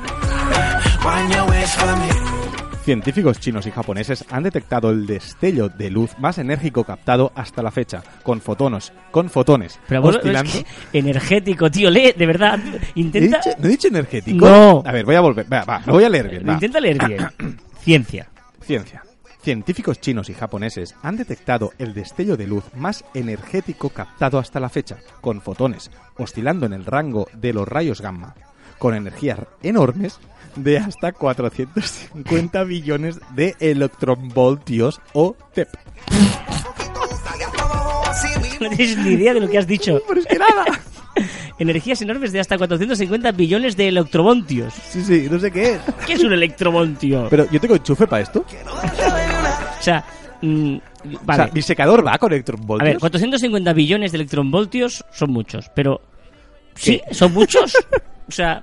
Speaker 2: Científicos chinos y japoneses han detectado el destello de luz más enérgico captado hasta la fecha, con fotonos, con fotones,
Speaker 1: pero
Speaker 2: oscilando.
Speaker 1: es que energético, tío, lee, de verdad.
Speaker 2: ¿He
Speaker 1: Intenta,
Speaker 2: dicho, ¿No he dicho energético?
Speaker 1: No.
Speaker 2: A ver, voy a volver. Va, va, lo voy a leer bien. va.
Speaker 1: intenta leer bien. Ciencia.
Speaker 2: Ciencia. Científicos chinos y japoneses han detectado el destello de luz más energético captado hasta la fecha, con fotones, oscilando en el rango de los rayos gamma, con energías enormes de hasta 450 billones de electronvoltios o TEP.
Speaker 1: No tienes ni idea de lo que has dicho.
Speaker 2: Pero es que nada.
Speaker 1: Energías enormes de hasta 450 billones de electrovontios.
Speaker 2: Sí, sí, no sé qué es.
Speaker 1: ¿Qué es un electrovontio?
Speaker 2: Pero yo tengo enchufe para esto.
Speaker 1: O sea, mm, vale.
Speaker 2: O sea, mi secador va con
Speaker 1: A
Speaker 2: electronvoltios.
Speaker 1: ver, 450 billones de electronvoltios son muchos, pero... ¿Sí? ¿Son muchos? O sea,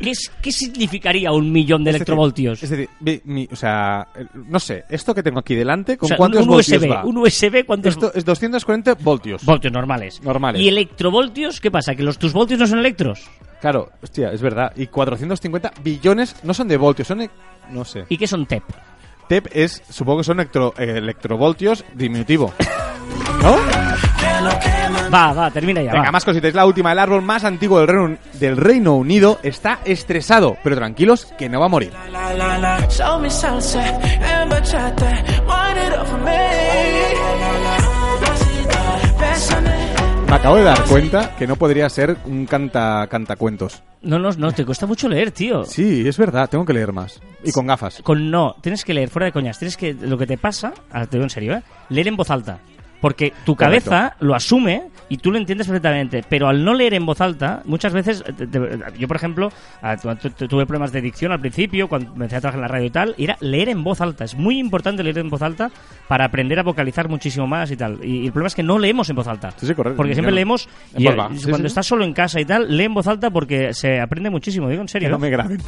Speaker 1: ¿qué, es- qué significaría un millón de
Speaker 2: Es decir,
Speaker 1: electrovoltios?
Speaker 2: Es decir, mi- mi- o sea, no sé, esto que tengo aquí delante, ¿con
Speaker 1: O sea,
Speaker 2: cuántos
Speaker 1: un
Speaker 2: voltios
Speaker 1: USB,
Speaker 2: va?
Speaker 1: un USB, ¿cuántos
Speaker 2: Esto es 240 voltios.
Speaker 1: voltios normales?
Speaker 2: Normales.
Speaker 1: ¿Y electrovoltios? ¿Qué pasa? ¿Que los tus voltios no son electros?
Speaker 2: Claro, hostia, es verdad. Y 450 billones no son de voltios, son... e- No sé.
Speaker 1: ¿Y qué son TEP?
Speaker 2: TEP es, supongo que son electro- eh, electrovoltios diminutivo. ¿No?
Speaker 1: Va, va, termina ya.
Speaker 2: Venga,
Speaker 1: va.
Speaker 2: más cositas. La última, el árbol más antiguo del Reino, del Reino Unido está estresado, pero tranquilos que no va a morir.
Speaker 4: Me
Speaker 2: acabo de dar cuenta que no podría ser un canta cantacuentos.
Speaker 1: No, no, no, te cuesta mucho leer, tío.
Speaker 2: Sí, es verdad, tengo que leer más. Y con gafas.
Speaker 1: Con no, tienes que leer fuera de coñas. Tienes que, lo que te pasa, ahora te digo en serio, ¿eh? leer en voz alta. Porque tu
Speaker 2: Correcto.
Speaker 1: cabeza lo asume y tú lo entiendes perfectamente. Pero al no leer en voz alta, muchas veces. eh, te- te- Yo, por ejemplo, tu- tu- tu- tuve problemas de dicción al principio, cuando empecé a trabajar en la radio y tal. Y era leer en voz alta. Es muy importante leer en voz alta para aprender a vocalizar muchísimo más y tal. Y, y el problema es que no leemos en voz alta.
Speaker 2: Sí, sí, correcto.
Speaker 1: Porque siempre
Speaker 2: no-
Speaker 1: leemos. Y, cuando
Speaker 2: sí.
Speaker 1: estás solo en casa y tal, lee en voz alta porque se aprende muchísimo. Digo en
Speaker 2: Que
Speaker 1: serio.
Speaker 2: no
Speaker 1: ¿eh?
Speaker 2: me graben.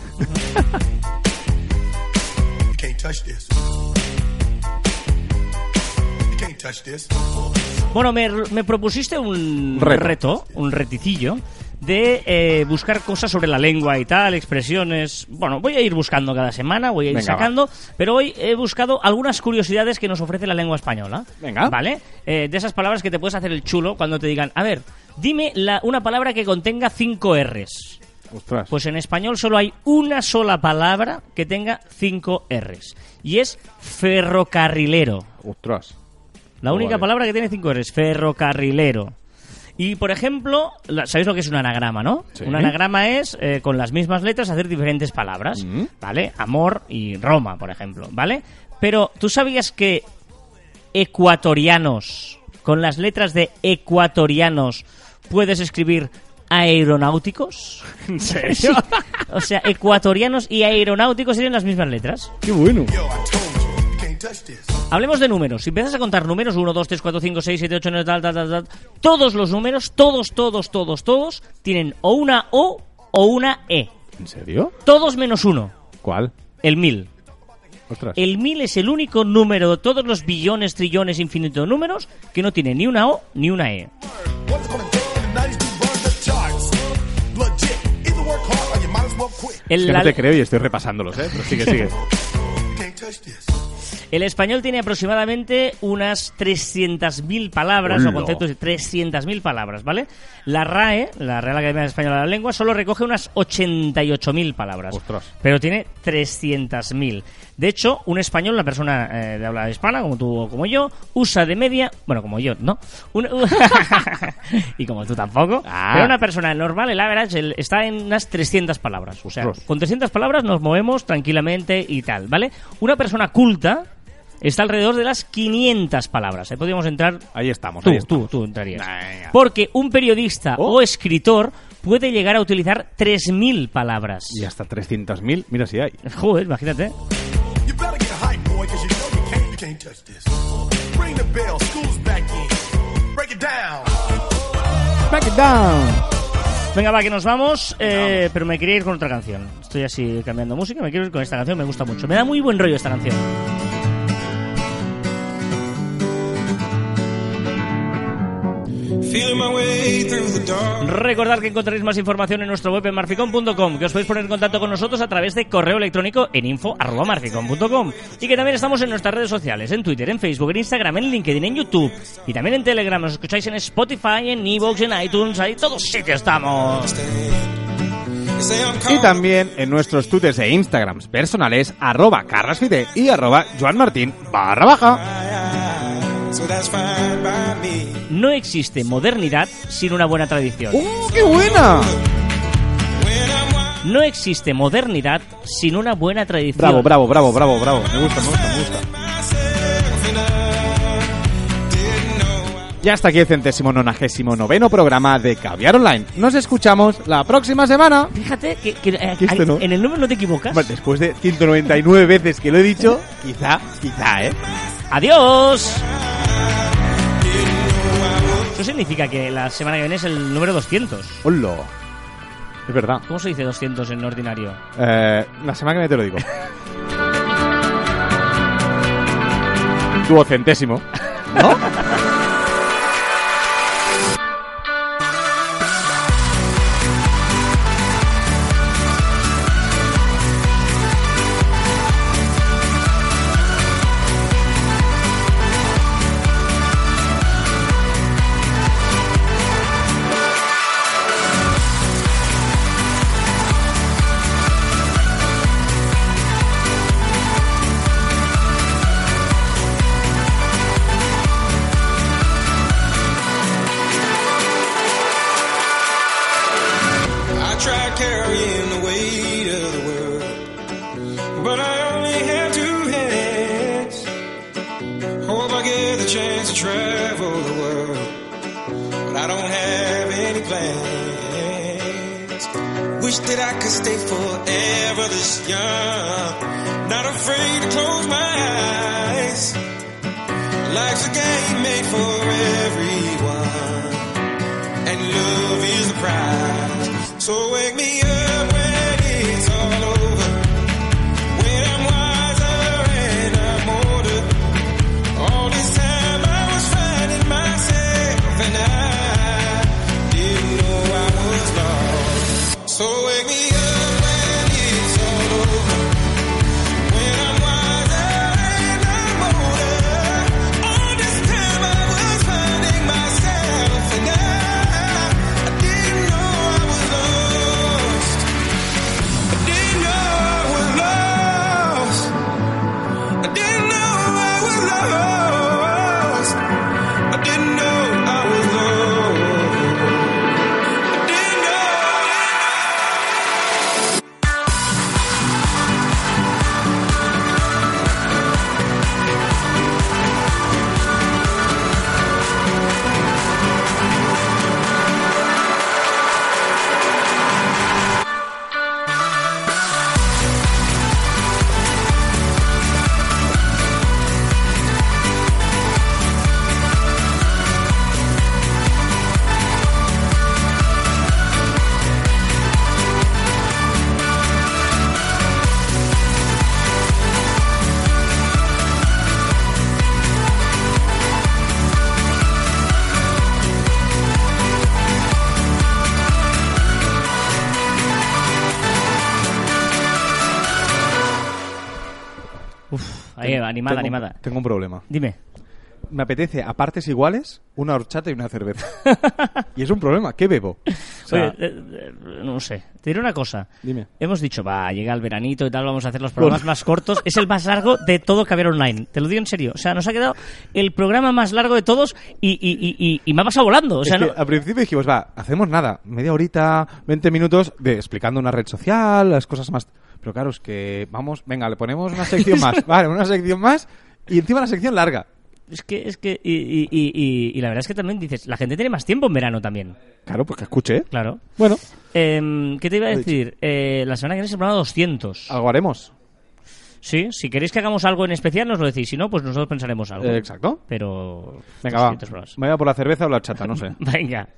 Speaker 1: Bueno, me, me propusiste un
Speaker 2: Reto.
Speaker 1: un reticillo, de eh, buscar cosas sobre la lengua y tal, expresiones. Bueno, voy a ir buscando cada semana, voy a ir
Speaker 2: Venga, va.
Speaker 1: sacando, pero hoy he buscado algunas curiosidades que nos ofrece la lengua española.
Speaker 2: Venga.
Speaker 1: ¿Vale? Eh, de esas palabras que te puedes hacer el chulo cuando te digan, a ver, dime la- una palabra que contenga cinco R's.
Speaker 2: Ostras.
Speaker 1: Pues en español solo hay una sola palabra que tenga cinco R's. Y es ferrocarrilero.
Speaker 2: Ostras.
Speaker 1: La única
Speaker 2: Vale.
Speaker 1: palabra que tiene cinco R's, ferrocarrilero. Y, por ejemplo, ¿sabéis lo que es un anagrama, no?
Speaker 2: Sí.
Speaker 1: Un anagrama es, eh, con las mismas letras, hacer diferentes palabras,
Speaker 2: Mm.
Speaker 1: ¿vale? Amor y Roma, por ejemplo, ¿vale? Pero, ¿tú sabías que ecuatorianos, con las letras de ecuatorianos, puedes escribir aeronáuticos?
Speaker 2: ¿En
Speaker 1: Sí.
Speaker 2: serio?
Speaker 1: O sea, ecuatorianos y aeronáuticos tienen las mismas letras.
Speaker 2: Qué bueno.
Speaker 1: Hablemos de números. Si empiezas a contar números, 1, 2, 3, 4, 5, 6, 7, 8, 9, tal, tal, tal, tal, todos los números, todos, todos, todos, todos, tienen o una O o una E.
Speaker 2: ¿En serio?
Speaker 1: Todos menos uno.
Speaker 2: ¿Cuál?
Speaker 1: El mil.
Speaker 2: Ostras.
Speaker 1: El mil es el único número de todos los billones, trillones, infinitos números que no tiene ni una O ni una E.
Speaker 7: What's gonna take in the 90s to run the charts? Legit. Either work hard or you might as well quit.
Speaker 1: El,
Speaker 2: Es que no te creo y estoy repasándolos, ¿eh? Pero sigue, sigue.
Speaker 1: el español tiene aproximadamente unas 300.000 palabras o conceptos de 300.000 palabras, ¿vale? La RAE, la Real Academia Española de la Lengua, solo recoge unas 88.000 palabras.
Speaker 2: Ostras.
Speaker 1: Pero tiene 300.000. De hecho, un español, una persona eh, de habla hispana, como tú o como yo, usa de media, bueno, como yo, ¿no? Un- y como tú tampoco.
Speaker 2: Ah.
Speaker 1: Pero una persona normal, el average, el- está en unas 300 palabras. O sea,
Speaker 2: Ostras.
Speaker 1: con 300 palabras nos movemos tranquilamente y tal, ¿vale? Una persona culta está alrededor de las 500 palabras. Ahí podríamos entrar
Speaker 2: Ahí estamos,
Speaker 1: Tú,
Speaker 2: ahí
Speaker 1: tú,
Speaker 2: estamos.
Speaker 1: tú entrarías.
Speaker 2: Venga.
Speaker 1: Porque un periodista
Speaker 2: Oh.
Speaker 1: o escritor puede llegar a utilizar 3.000 palabras.
Speaker 2: Y hasta 300.000, mira si hay.
Speaker 1: Joder, imagínate.
Speaker 7: You better get hype, boy, because you know you can't, you can't touch this. Ring the bell. School's back in. Break it down.
Speaker 2: Back it down.
Speaker 1: Venga, va, que nos vamos. eh, pero me quería ir con otra canción. Estoy así cambiando música. Me quiero ir con esta canción. Me gusta mucho. Me da muy buen rollo esta canción. Recordad que encontraréis más información en nuestro web en marficom.com, que os podéis poner en contacto con nosotros a través de correo electrónico en info.marficom.com y que también estamos en nuestras redes sociales, en Twitter, en Facebook, en Instagram, en LinkedIn, en YouTube y también en Telegram. Nos escucháis en Spotify, en Evox, en iTunes, ahí todos sitios estamos.
Speaker 2: Y también en nuestros twitters e instagrams personales, arroba carrasfide y arroba joanmartin barra baja.
Speaker 1: No existe modernidad sin una buena tradición.
Speaker 2: ¡Uh, qué buena!
Speaker 1: No existe modernidad sin una buena tradición.
Speaker 2: Bravo, bravo, bravo, bravo, bravo. Me gusta, me gusta, me gusta.
Speaker 8: myself and I didn't know I
Speaker 2: Y hasta aquí el centésimo nonagésimo noveno programa de Caviar Online. Nos escuchamos la próxima semana.
Speaker 1: Fíjate que, que, eh,
Speaker 2: Que no.
Speaker 1: en el número no te equivocas.
Speaker 2: Hombre, Después de 199 veces que lo he dicho, quizá, quizá, ¿eh?
Speaker 1: ¡Adiós! Eso significa que la semana que viene es el número 200.
Speaker 2: Hola. Es verdad.
Speaker 1: ¿Cómo se dice 200 en ordinario?
Speaker 2: Eh, la semana que viene te lo digo. Duocentésimo. ¿No?
Speaker 1: Animada,
Speaker 2: tengo-
Speaker 1: animada.
Speaker 2: Tengo un problema.
Speaker 1: Dime.
Speaker 2: Me apetece a partes iguales una horchata y una cerveza. y es un problema. ¿Qué bebo? O sea,
Speaker 1: Oye, eh, eh, no sé. Te diré una cosa.
Speaker 2: Dime.
Speaker 1: Hemos dicho, va, llega el veranito y tal, vamos a hacer los programas más cortos. Es el más largo de todo Caber Online. Te lo digo en serio. O sea, nos ha quedado el programa más largo de todos y, y, y, me ha pasado volando. O sea,
Speaker 2: es que
Speaker 1: no-
Speaker 2: al principio dijimos, va, hacemos nada, media horita, 20 minutos de explicando una red social, las cosas más. Pero claro, es que vamos, venga, le ponemos una sección más, vale, una sección más y encima la sección larga.
Speaker 1: Es que, es que, y, y- y- y- y la verdad es que también dices, la gente tiene más tiempo en verano también.
Speaker 2: Claro, pues que escuche, ¿eh?
Speaker 1: Claro.
Speaker 2: Bueno,
Speaker 1: Em, ¿Qué te iba a decir? Eh, la semana que viene es el programa 200.
Speaker 2: algo haremos.
Speaker 1: Sí, si queréis que hagamos algo en especial, nos lo decís. Si no, pues nosotros pensaremos algo.
Speaker 2: Exacto.
Speaker 1: Pero.
Speaker 2: Venga, va.
Speaker 1: 200 programas.
Speaker 2: Me voy a por la cerveza o la horchata, no sé.
Speaker 1: Venga.